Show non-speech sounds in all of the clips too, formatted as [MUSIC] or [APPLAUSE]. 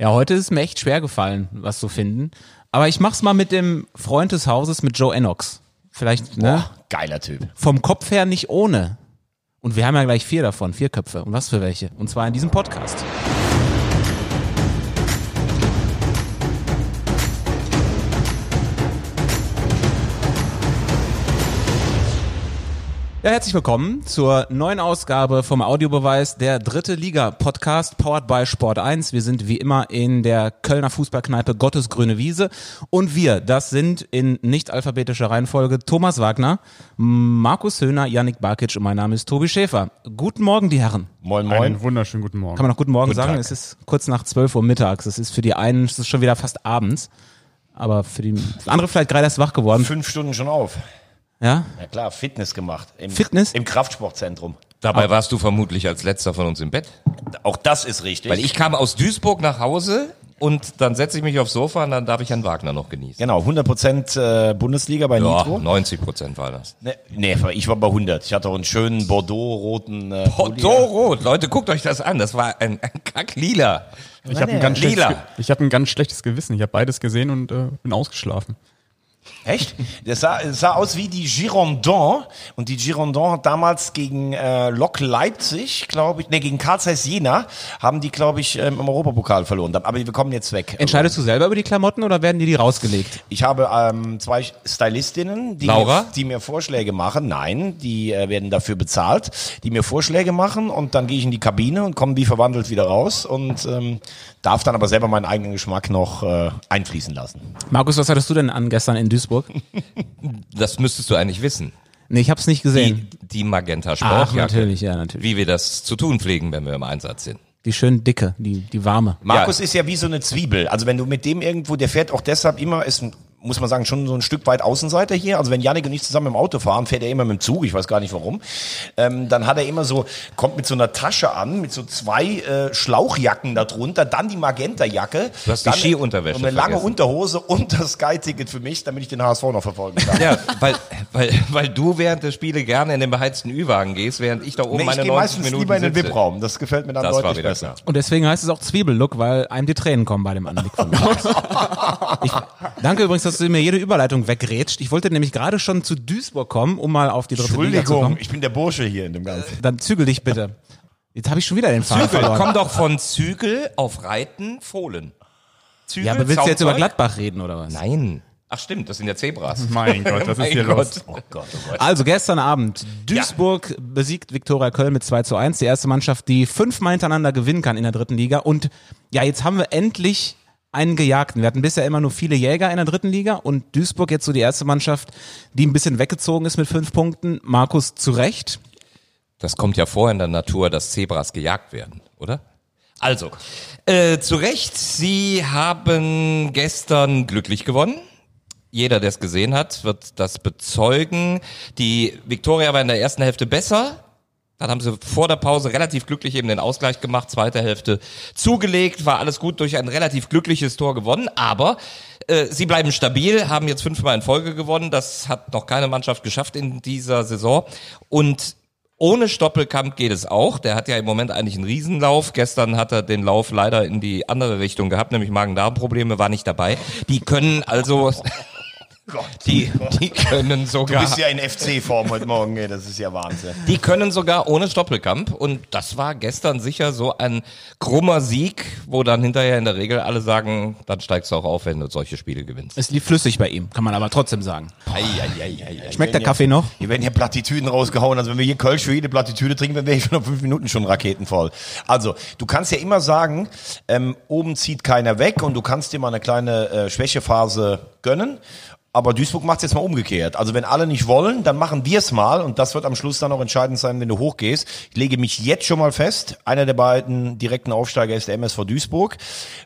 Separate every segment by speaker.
Speaker 1: Ja, heute ist es mir echt schwer gefallen, was zu finden. Aber ich mach's mal mit dem Freund des Hauses, mit Joe Ennox. Vielleicht, ne?
Speaker 2: Boah, geiler Typ.
Speaker 1: Vom Kopf her nicht ohne. Und wir haben ja gleich vier davon, vier Köpfe. Und was für welche? Und zwar in diesem Podcast. Ja, herzlich willkommen zur neuen Ausgabe vom Audiobeweis, der dritte Liga Podcast, powered by Sport 1. Wir sind wie immer in der Kölner Fußballkneipe Gottesgrüne Wiese. Und wir, das sind in nicht alphabetischer Reihenfolge Thomas Wagner, Markus Höhner, Yannick Barkic und mein Name ist Tobi Schäfer. Guten Morgen, die Herren.
Speaker 2: Moin, moin.
Speaker 3: Einen wunderschönen guten Morgen.
Speaker 1: Kann man noch guten Morgen
Speaker 2: Guten
Speaker 1: sagen?
Speaker 2: Tag.
Speaker 1: Es ist kurz nach 12 Uhr mittags. Es ist für die einen, es ist schon wieder fast abends. Aber für die andere vielleicht gerade erst wach geworden.
Speaker 2: Fünf Stunden schon auf.
Speaker 1: Ja?
Speaker 2: Ja klar, Fitness gemacht. Im,
Speaker 1: Fitness?
Speaker 2: Im Kraftsportzentrum.
Speaker 4: Dabei warst du vermutlich als letzter von uns im Bett.
Speaker 2: Auch das ist richtig.
Speaker 4: Weil ich kam aus Duisburg nach Hause und dann setze ich mich aufs Sofa und dann darf ich Herrn Wagner noch genießen.
Speaker 2: Genau, 100% äh, Bundesliga bei
Speaker 4: Ja,
Speaker 2: Nitro.
Speaker 4: 90 Prozent war das.
Speaker 2: Nee, nee, ich war bei 100. Ich hatte auch einen schönen Bordeaux-roten äh.
Speaker 4: Bordeaux-Rot, Leute, guckt euch das an. Das war ein, ein Kacklila.
Speaker 3: ich habe ein, ganz ich hab ein ganz schlechtes Gewissen. Ich habe beides gesehen und äh, bin ausgeschlafen.
Speaker 2: Echt? Das sah, das sah aus wie die Girondins. Und die Girondins hat damals gegen äh, Lok Leipzig, glaube ich, nee, gegen Karl Zeiss Jena, haben die, glaube ich, ähm, im Europapokal verloren. Aber wir kommen jetzt weg.
Speaker 1: Entscheidest du selber über die Klamotten oder werden dir die rausgelegt?
Speaker 2: Ich habe ähm, zwei Stylistinnen, die,
Speaker 4: Laura?
Speaker 2: Mir, die mir Vorschläge machen. Nein, die äh, werden dafür bezahlt, die mir Vorschläge machen und dann gehe ich in die Kabine und komme wie verwandelt wieder raus und ähm, darf dann aber selber meinen eigenen Geschmack noch äh, einfließen lassen.
Speaker 1: Markus, was hattest du denn an gestern in Duisburg?
Speaker 4: Das müsstest du eigentlich wissen.
Speaker 1: Nee, ich hab's nicht
Speaker 4: Die,
Speaker 1: gesehen.
Speaker 4: die Magenta
Speaker 1: Ach,
Speaker 4: Sportjacke.
Speaker 1: natürlich, ja, natürlich.
Speaker 4: Wie wir das zu tun pflegen, wenn wir im Einsatz sind.
Speaker 1: Die schön dicke, die, die warme.
Speaker 2: Markus ist ja wie so eine Zwiebel. Also wenn du mit dem irgendwo, der fährt auch deshalb immer, ist ein, muss man sagen, schon so ein Stück weit Außenseiter hier. Also wenn Janik und ich zusammen im Auto fahren, fährt er immer mit dem Zug, ich weiß gar nicht warum. Ähm, dann hat er immer so, kommt mit so einer Tasche an, mit so zwei äh, Schlauchjacken darunter, dann die Magenta-Jacke.
Speaker 4: Du hast die Skiunterwäsche
Speaker 2: und Eine lange
Speaker 4: vergessen.
Speaker 2: Unterhose und [LAUGHS] das Sky-Ticket für mich, damit ich den HSV noch verfolgen kann.
Speaker 4: Ja, weil, weil, weil du während der Spiele gerne in den beheizten Ü-Wagen gehst, während ich da oben
Speaker 2: Nee, ich
Speaker 4: meine
Speaker 2: gehe
Speaker 4: 90
Speaker 2: meistens
Speaker 4: Minuten
Speaker 2: lieber in den. VIP-Raum. Das gefällt mir dann
Speaker 4: Das
Speaker 2: deutlich besser.
Speaker 4: klar.
Speaker 1: Und deswegen heißt es auch Zwiebellook, weil einem die Tränen kommen bei dem Anblick von Markus. [LAUGHS] ich, danke übrigens, dass du mir jede Überleitung wegrätscht. Ich wollte nämlich gerade schon zu Duisburg kommen, um mal auf die dritte Liga zu
Speaker 2: Entschuldigung,
Speaker 1: kommen.
Speaker 2: ich bin der Bursche hier in dem Ganzen.
Speaker 1: Dann zügel dich bitte. Jetzt habe ich schon wieder den Faden
Speaker 4: Zügel,
Speaker 1: verloren.
Speaker 4: komm doch von Zügel auf Reiten, Fohlen. Zügel,
Speaker 1: ja, aber willst du jetzt über? Gladbach reden oder was?
Speaker 4: Nein. Ach stimmt, das sind ja Zebras.
Speaker 3: Mein Gott, was [LAUGHS] ist hier
Speaker 4: Gott.
Speaker 3: los?
Speaker 2: Oh Gott, oh Gott.
Speaker 1: Also gestern Abend, Duisburg besiegt Viktoria Köln mit 2 zu 1. Die erste Mannschaft, die fünfmal hintereinander gewinnen kann in der dritten Liga. Und ja, jetzt haben wir endlich einen Gejagten. Wir hatten bisher immer nur viele Jäger in der dritten Liga und Duisburg jetzt so die erste Mannschaft, die ein bisschen weggezogen ist mit fünf Punkten. Markus zu Recht.
Speaker 4: Das kommt ja vor in der Natur, dass Zebras gejagt werden, oder? Also, äh, zu Recht, Sie haben gestern glücklich gewonnen. Jeder, der es gesehen hat, wird das bezeugen. Die Viktoria war in der ersten Hälfte besser. Dann haben sie vor der Pause relativ glücklich eben den Ausgleich gemacht, zweite Hälfte zugelegt, war alles gut durch ein relativ glückliches Tor gewonnen, aber äh, sie bleiben stabil, haben jetzt fünfmal in Folge gewonnen, das hat noch keine Mannschaft geschafft in dieser Saison und ohne Stoppelkamp geht es auch. Der hat ja im Moment eigentlich einen Riesenlauf. Gestern hat er den Lauf leider in die andere Richtung gehabt, nämlich Magen-Darm-Probleme, war nicht dabei. Die können also, [LAUGHS] die, die können
Speaker 2: Du
Speaker 4: sogar,
Speaker 2: bist ja in FC-Form heute Morgen, ey, das ist ja Wahnsinn.
Speaker 4: die können sogar ohne Stoppelkamp. Und das war gestern sicher so ein krummer Sieg, wo dann hinterher in der Regel alle sagen, dann steigst du auch auf, wenn du solche Spiele gewinnst.
Speaker 1: Es lief flüssig bei ihm, kann man aber trotzdem sagen.
Speaker 4: Ei, ei, ei.
Speaker 1: Schmeckt der Kaffee noch?
Speaker 2: Hier werden hier Plattitüden rausgehauen. Also wenn wir hier Kölsch für jede Plattitüde trinken, dann wäre ich schon nach fünf Minuten schon raketenvoll. Also, du kannst ja immer sagen, ähm, oben zieht keiner weg und du kannst dir mal eine kleine äh, Schwächephase gönnen. Aber Duisburg macht es jetzt mal umgekehrt. Also wenn alle nicht wollen, dann machen wir es mal und das wird am Schluss dann auch entscheidend sein, wenn du hochgehst. Ich lege mich jetzt schon mal fest, einer der beiden direkten Aufsteiger ist der MSV Duisburg.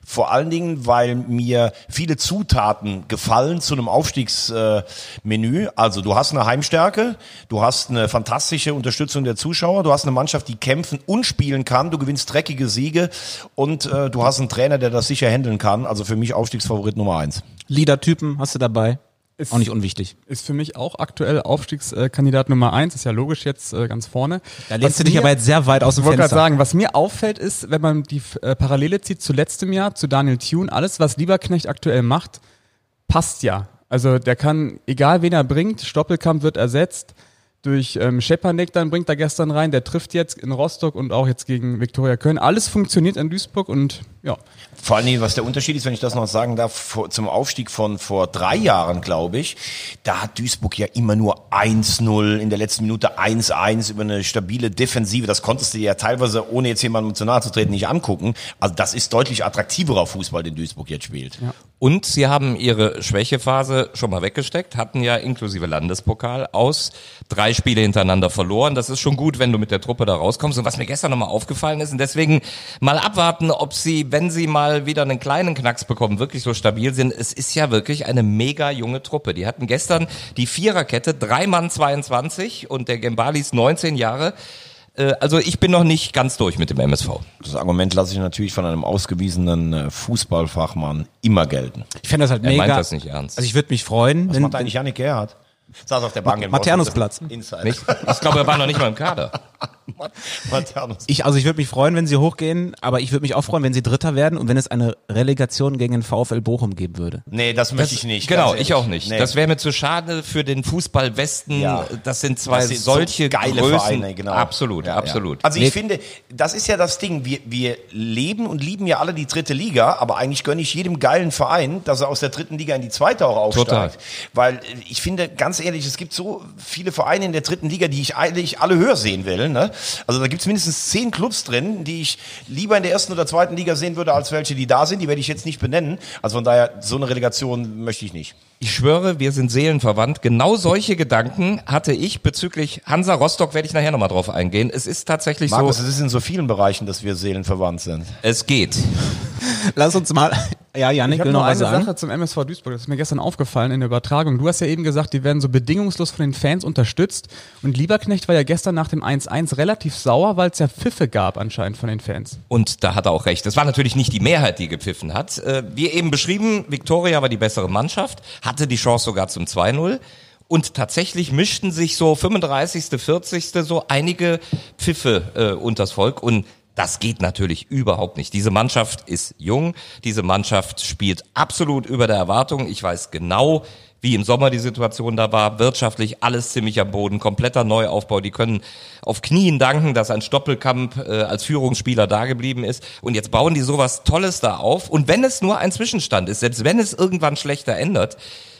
Speaker 2: Vor allen Dingen, weil mir viele Zutaten gefallen zu einem Aufstiegsmenü. Menü. also du hast eine Heimstärke, du hast eine fantastische Unterstützung der Zuschauer, du hast eine Mannschaft, die kämpfen und spielen kann, du gewinnst dreckige Siege und äh, du hast einen Trainer, der das sicher handeln kann. Also für mich Aufstiegsfavorit Nummer eins.
Speaker 1: Liedertypen hast du dabei?
Speaker 3: Ist-
Speaker 1: auch nicht unwichtig.
Speaker 3: Ist für mich auch aktuell Aufstiegskandidat Nummer eins, ist ja logisch jetzt äh, ganz vorne.
Speaker 1: Da lehnst
Speaker 3: Was
Speaker 1: du dich
Speaker 3: mir-
Speaker 1: aber jetzt sehr weit aus dem
Speaker 3: Ich wollte gerade
Speaker 1: Fenster.
Speaker 3: sagen, was mir auffällt, ist, wenn man die äh, Parallele zieht zu letztem Jahr, zu Daniel Thune, alles, was Lieberknecht aktuell macht, passt ja. Also der kann, egal wen er bringt, Stoppelkamp wird ersetzt durch ähm, Schepanek, dann bringt er gestern rein, der trifft jetzt in Rostock und auch jetzt gegen Viktoria Köln. Alles funktioniert in Duisburg und ja,
Speaker 2: Vor allen Dingen, was der Unterschied ist, wenn ich das noch sagen darf, vor, zum Aufstieg von vor drei Jahren, glaube ich, da hat Duisburg ja immer nur 1-0, in der letzten Minute 1-1 über eine stabile Defensive. Das konntest du dir ja teilweise, ohne jetzt jemandem zu nahe zu treten, nicht angucken. Also das ist deutlich attraktiverer Fußball, den Duisburg jetzt spielt.
Speaker 4: Und sie haben ihre Schwächephase schon mal weggesteckt, hatten ja inklusive Landespokal aus drei Spiele hintereinander verloren. Das ist schon gut, wenn du mit der Truppe da rauskommst. Und was mir gestern nochmal aufgefallen ist, und deswegen mal abwarten, ob sie, wenn sie mal wieder einen kleinen Knacks bekommen, wirklich so stabil sind. Es ist ja wirklich eine mega junge Truppe. Die hatten gestern die Viererkette, drei Mann 22 und der Gembali ist 19 Jahre. Äh, Also ich bin noch nicht ganz durch mit dem MSV.
Speaker 2: Das Argument lasse ich natürlich von einem ausgewiesenen äh, Fußballfachmann immer gelten.
Speaker 1: Ich fände das halt
Speaker 4: Er
Speaker 1: mega.
Speaker 4: meint das nicht ernst.
Speaker 1: Also ich würde mich freuen,
Speaker 2: Was
Speaker 1: wenn,
Speaker 2: macht eigentlich Yannick Gerhardt? Saß auf der Bank in
Speaker 1: Maternusplatz.
Speaker 2: Inside.
Speaker 4: Nicht? Ich glaube, er war noch nicht mal im Kader. [LAUGHS]
Speaker 1: Ich, also ich würde mich freuen, wenn sie hochgehen, aber ich würde mich auch freuen, wenn sie Dritter werden und wenn es eine Relegation gegen den VfL Bochum geben würde.
Speaker 2: Nee, das möchte ich nicht.
Speaker 4: Genau, ich auch nicht.
Speaker 2: Nee.
Speaker 4: Das wäre mir zu schade für den Fußball Westen.
Speaker 2: Ja.
Speaker 4: Das sind zwei
Speaker 2: Das sind so
Speaker 4: solche
Speaker 2: geile
Speaker 4: Größen.
Speaker 2: Vereine, genau.
Speaker 4: Absolut,
Speaker 2: Ja,
Speaker 4: absolut.
Speaker 2: Ja. Also ich
Speaker 1: Nee.
Speaker 2: finde, das ist ja das Ding. Wir, wir leben und lieben ja alle die dritte Liga, aber eigentlich gönne ich jedem geilen Verein, dass er aus der dritten Liga in die zweite auch aufsteigt.
Speaker 4: Total.
Speaker 2: Weil äh, ich finde, ganz ehrlich, es gibt so viele Vereine in der dritten Liga, die ich eigentlich alle höher sehen will. Ne? Also da gibt es mindestens zehn Clubs drin, die ich lieber in der ersten oder zweiten Liga sehen würde, als welche, die da sind. Die werde ich jetzt nicht benennen. Also von daher, so eine Relegation möchte ich nicht.
Speaker 4: Ich schwöre, wir sind seelenverwandt. Genau solche Gedanken hatte ich bezüglich Hansa Rostock, werde ich nachher nochmal drauf eingehen. Es ist tatsächlich
Speaker 2: Markus,
Speaker 4: so,
Speaker 2: es ist in so vielen Bereichen, dass wir seelenverwandt sind.
Speaker 4: es geht.
Speaker 1: Lass uns mal. Ja, Janik
Speaker 3: Ich habe
Speaker 1: will
Speaker 3: noch
Speaker 1: noch was
Speaker 3: eine
Speaker 1: sagen.
Speaker 3: Sache zum MSV Duisburg, das ist mir gestern aufgefallen in der Übertragung. Du hast ja eben gesagt, die werden so bedingungslos von den Fans unterstützt. Und Lieberknecht war ja gestern nach dem 1-1 relativ sauer, weil es ja Pfiffe gab anscheinend von den Fans.
Speaker 4: Und da hat er auch recht. Das war natürlich nicht die Mehrheit, die gepfiffen hat. Äh, Wie eben beschrieben, Viktoria war die bessere Mannschaft, hatte die Chance sogar zum 2-0. Und tatsächlich mischten sich so 35., 40. so einige Pfiffe äh, unters Volk. Und das geht natürlich überhaupt nicht. Diese Mannschaft ist jung, diese Mannschaft spielt absolut über der Erwartung. Ich weiß genau, wie im Sommer die Situation da war, wirtschaftlich alles ziemlich am Boden, kompletter Neuaufbau. Die können auf Knien danken, dass ein Stoppelkamp äh, als Führungsspieler da geblieben ist. Und jetzt bauen die sowas Tolles da auf. Und wenn es nur ein Zwischenstand ist, selbst wenn es irgendwann schlechter ändert,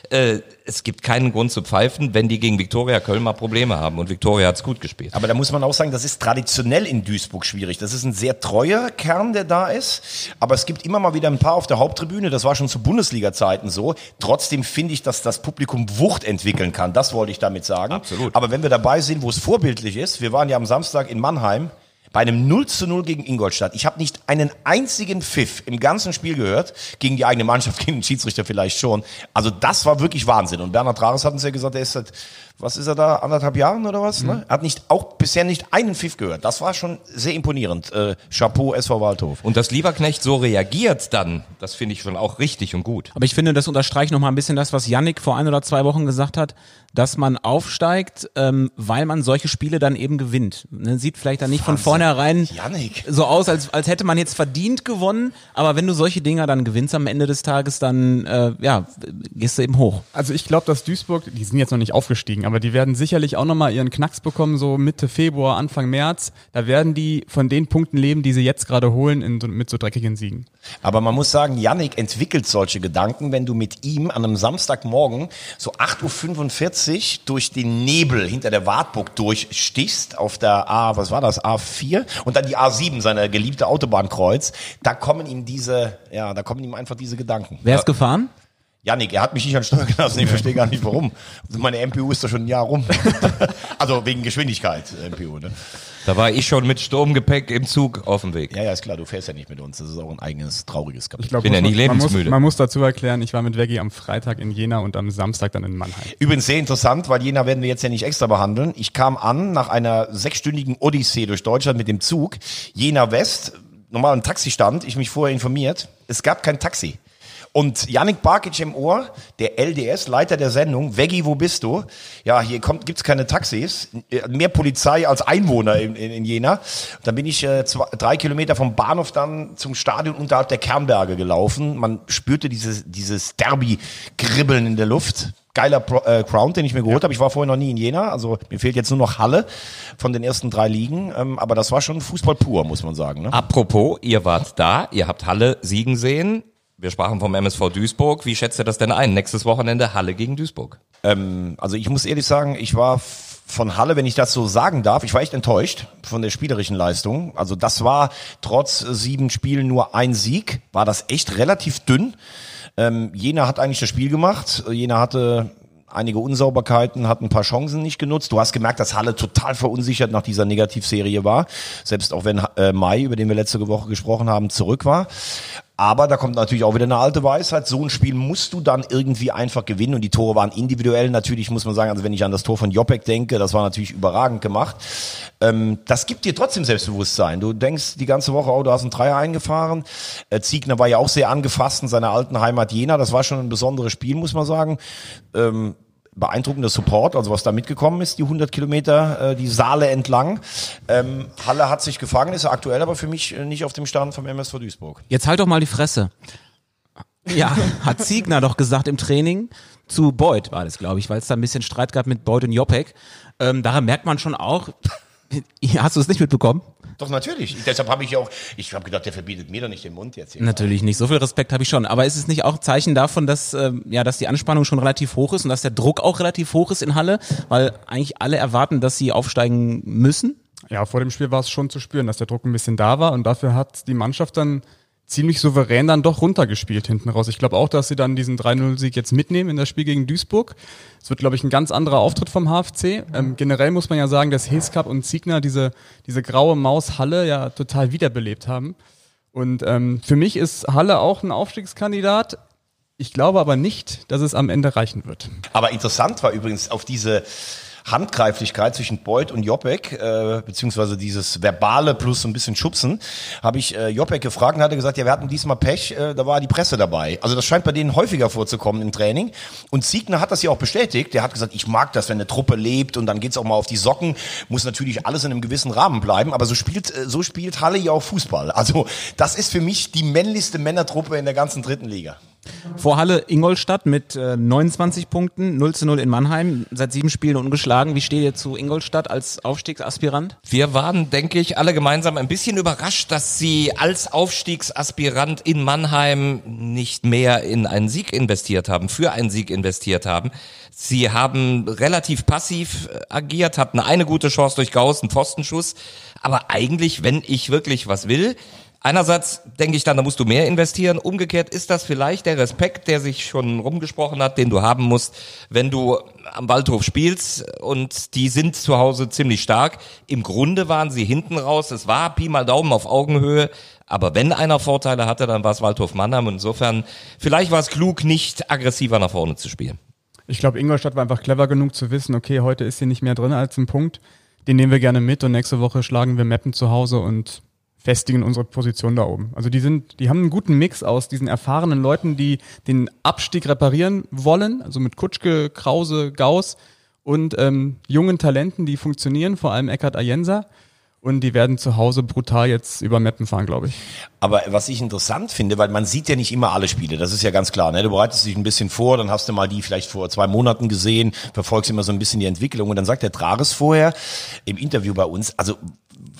Speaker 4: äh, es gibt keinen Grund zu pfeifen, wenn die gegen Viktoria Köln mal Probleme haben. Und Viktoria hat's gut gespielt.
Speaker 2: Aber da muss man auch sagen, das ist traditionell in Duisburg schwierig. Das ist ein sehr treuer Kern, der da ist. Aber es gibt immer mal wieder ein paar auf der Haupttribüne. Das war schon zu Bundesliga-Zeiten so. Trotzdem finde ich, dass das Publikum Wucht entwickeln kann. Das wollte ich damit sagen.
Speaker 4: Absolut.
Speaker 2: Aber wenn wir dabei sind, wo es vorbildlich ist, wir waren ja am Samstag in Mannheim bei einem 0 zu 0 gegen Ingolstadt. Ich habe nicht einen einzigen Pfiff im ganzen Spiel gehört, gegen die eigene Mannschaft, [LAUGHS] gegen den Schiedsrichter vielleicht schon. Also das war wirklich Wahnsinn. Und Bernhard Rares hat uns ja gesagt, er ist seit, was ist er da, anderthalb Jahren oder was? Ne? Er hat nicht, auch bisher nicht einen Pfiff gehört. Das war schon sehr imponierend. Äh, Chapeau, SV Waldhof.
Speaker 4: Und dass Lieberknecht so reagiert dann, das finde ich schon auch richtig und gut.
Speaker 1: Aber ich finde, das unterstreicht noch mal ein bisschen das, was Yannick vor ein oder zwei Wochen gesagt hat, dass man aufsteigt, ähm, weil man solche Spiele dann eben gewinnt. Ne, Sieht vielleicht dann nicht von vornherein
Speaker 2: Yannick.
Speaker 1: so aus, als, als hätte man jetzt verdient gewonnen, aber wenn du solche Dinger dann gewinnst am Ende des Tages, dann äh, ja, gehst du eben hoch.
Speaker 3: Also ich glaube, dass Duisburg, die sind jetzt noch nicht aufgestiegen, aber die werden sicherlich auch nochmal ihren Knacks bekommen, so Mitte Februar, Anfang März. Da werden die von den Punkten leben, die sie jetzt gerade holen, in, mit so dreckigen Siegen.
Speaker 2: Aber man muss sagen, Yannick entwickelt solche Gedanken, wenn du mit ihm an einem Samstagmorgen so 8.45 Uhr durch den Nebel hinter der Wartburg durchstichst auf der A, was war das, A4 und dann die A7, seine geliebte Autobahnkreuz, da kommen ihm diese, ja, da kommen ihm einfach diese Gedanken.
Speaker 1: Wer ist gefahren?
Speaker 2: Yannick, er hat mich nicht an Steuer gelassen, ich verstehe gar nicht warum. Meine MPU ist doch schon ein Jahr rum. [LAUGHS] also wegen Geschwindigkeit, MPU, ne?
Speaker 4: Da war ich schon mit Sturmgepäck im Zug auf dem Weg.
Speaker 2: Ja, ja, ist klar, du fährst ja nicht mit uns. Das ist auch ein eigenes trauriges Kapitel.
Speaker 3: Ich glaub,
Speaker 4: Bin ja nicht
Speaker 3: man- man muss,
Speaker 4: lebensmüde.
Speaker 3: man muss dazu erklären, ich war mit Veggie am Freitag in Jena und am Samstag dann in Mannheim.
Speaker 2: Übrigens sehr interessant, weil Jena werden wir jetzt ja nicht extra behandeln. Ich kam an nach einer sechsstündigen Odyssee durch Deutschland mit dem Zug. Jena West, normal ein Taxistand, ich mich vorher informiert. Es gab kein Taxi. Und Yannick Barkic im Ohr, der LDS, Leiter der Sendung, Veggie, wo bist du? Ja, hier kommt, gibt's keine Taxis, mehr Polizei als Einwohner in, in, in Jena. Dann bin ich äh, zwei, drei Kilometer vom Bahnhof dann zum Stadion unterhalb der Kernberge gelaufen. Man spürte dieses, dieses Derby-Kribbeln in der Luft geiler Pro, äh, Crown, den ich mir geholt ja. habe. Ich war vorher noch nie in Jena, also mir fehlt jetzt nur noch Halle von den ersten drei Ligen. Ähm, aber das war schon Fußball pur, muss man sagen. Ne?
Speaker 4: Apropos, ihr wart da, ihr habt Halle siegen sehen. Wir sprachen vom MSV Duisburg. Wie schätzt ihr das denn ein? Nächstes Wochenende Halle gegen Duisburg.
Speaker 2: Ähm, also ich muss ehrlich sagen, ich war von Halle, wenn ich das so sagen darf, ich war echt enttäuscht von der spielerischen Leistung. Also das war trotz sieben Spielen nur ein Sieg, war das echt relativ dünn. Ähm, Jena hat eigentlich das Spiel gemacht. Jena hatte einige Unsauberkeiten, hat ein paar Chancen nicht genutzt. Du hast gemerkt, dass Halle total verunsichert nach dieser Negativserie war, selbst auch wenn äh, Mai, über den wir letzte Woche gesprochen haben, zurück war. Aber da kommt natürlich auch wieder eine alte Weisheit. So ein Spiel musst du dann irgendwie einfach gewinnen. Und die Tore waren individuell natürlich, muss man sagen. Also wenn ich an das Tor von Jopek denke, das war natürlich überragend gemacht. Ähm, das gibt dir trotzdem Selbstbewusstsein. Du denkst die ganze Woche, oh, du hast einen Dreier eingefahren. Äh, Ziegner war ja auch sehr angefasst in seiner alten Heimat Jena. Das war schon ein besonderes Spiel, muss man sagen. Ähm, beeindruckender Support, also was da mitgekommen ist, die 100 Kilometer, äh, die Saale entlang. Ähm, Halle hat sich gefangen, ist aktuell aber für mich äh, nicht auf dem Stand vom MSV Duisburg.
Speaker 1: Jetzt halt doch mal die Fresse. Ja, [LAUGHS] hat Ziegner doch gesagt im Training zu Beuth war das, glaube ich, weil es da ein bisschen Streit gab mit Beuth und Jopek. Ähm, daran merkt man schon auch, [LAUGHS] hast du es nicht mitbekommen?
Speaker 2: Doch, natürlich. Deshalb habe ich auch, ich habe gedacht, der verbietet mir doch nicht den Mund jetzt. Hier.
Speaker 1: Natürlich nicht. So viel Respekt habe ich schon. Aber ist es nicht auch ein Zeichen davon, dass, äh, ja, dass die Anspannung schon relativ hoch ist und dass der Druck auch relativ hoch ist in Halle? Weil eigentlich alle erwarten, dass sie aufsteigen müssen?
Speaker 3: Ja, vor dem Spiel war es schon zu spüren, dass der Druck ein bisschen da war und dafür hat die Mannschaft dann ziemlich souverän dann doch runtergespielt hinten raus. Ich glaube auch, dass sie dann diesen 3-0-Sieg jetzt mitnehmen in das Spiel gegen Duisburg. Es wird, glaube ich, ein ganz anderer Auftritt vom HFC. Ähm, generell muss man ja sagen, dass Heskap und Ziegner diese, diese graue Maus Halle ja total wiederbelebt haben. Und ähm, für mich ist Halle auch ein Aufstiegskandidat. Ich glaube aber nicht, dass es am Ende reichen wird.
Speaker 2: Aber interessant war übrigens auf diese Handgreiflichkeit zwischen Beuth und Jopek, äh, beziehungsweise dieses Verbale plus so ein bisschen Schubsen, habe ich äh, Jopek gefragt und hatte gesagt, ja, wir hatten diesmal Pech, äh, da war die Presse dabei. Also das scheint bei denen häufiger vorzukommen im Training. Und Siegner hat das ja auch bestätigt. Der hat gesagt, ich mag das, wenn eine Truppe lebt und dann geht's auch mal auf die Socken. Muss natürlich alles in einem gewissen Rahmen bleiben, aber so spielt, äh, so spielt Halle ja auch Fußball. Also das ist für mich die männlichste Männertruppe in der ganzen dritten Liga.
Speaker 1: Vor Halle Ingolstadt mit äh, 29 Punkten, 0 zu 0 in Mannheim, seit sieben Spielen ungeschlagen. Wie steht ihr zu Ingolstadt als Aufstiegsaspirant?
Speaker 4: Wir waren, denke ich, alle gemeinsam ein bisschen überrascht, dass sie als Aufstiegsaspirant in Mannheim nicht mehr in einen Sieg investiert haben, für einen Sieg investiert haben. Sie haben relativ passiv äh, agiert, hatten eine gute Chance durch Gauss, einen Pfostenschuss. Aber eigentlich, wenn ich wirklich was will, Einerseits denke ich dann, da musst du mehr investieren. Umgekehrt ist das vielleicht der Respekt, der sich schon rumgesprochen hat, den du haben musst, wenn du am Waldhof spielst und die sind zu Hause ziemlich stark. Im Grunde waren sie hinten raus. Es war Pi mal Daumen auf Augenhöhe. Aber wenn einer Vorteile hatte, dann war es Waldhof Mannheim. Insofern, vielleicht war es klug, nicht aggressiver nach vorne zu spielen.
Speaker 3: Ich glaube, Ingolstadt war einfach clever genug zu wissen, okay, heute ist sie nicht mehr drin als ein Punkt. Den nehmen wir gerne mit und nächste Woche schlagen wir Mappen zu Hause und festigen unsere Position da oben. Also die sind, die haben einen guten Mix aus diesen erfahrenen Leuten, die den Abstieg reparieren wollen, also mit Kutschke, Krause, Gauss und ähm, jungen Talenten, die funktionieren, vor allem Eckhard Ayensa. Und die werden zu Hause brutal jetzt über Mappen fahren, glaube ich.
Speaker 2: Aber was ich interessant finde, weil man sieht ja nicht immer alle Spiele, das ist ja ganz klar. Ne? Du bereitest dich ein bisschen vor, dann hast du mal die vielleicht vor zwei Monaten gesehen, verfolgst immer so ein bisschen die Entwicklung und dann sagt der Trages vorher im Interview bei uns, also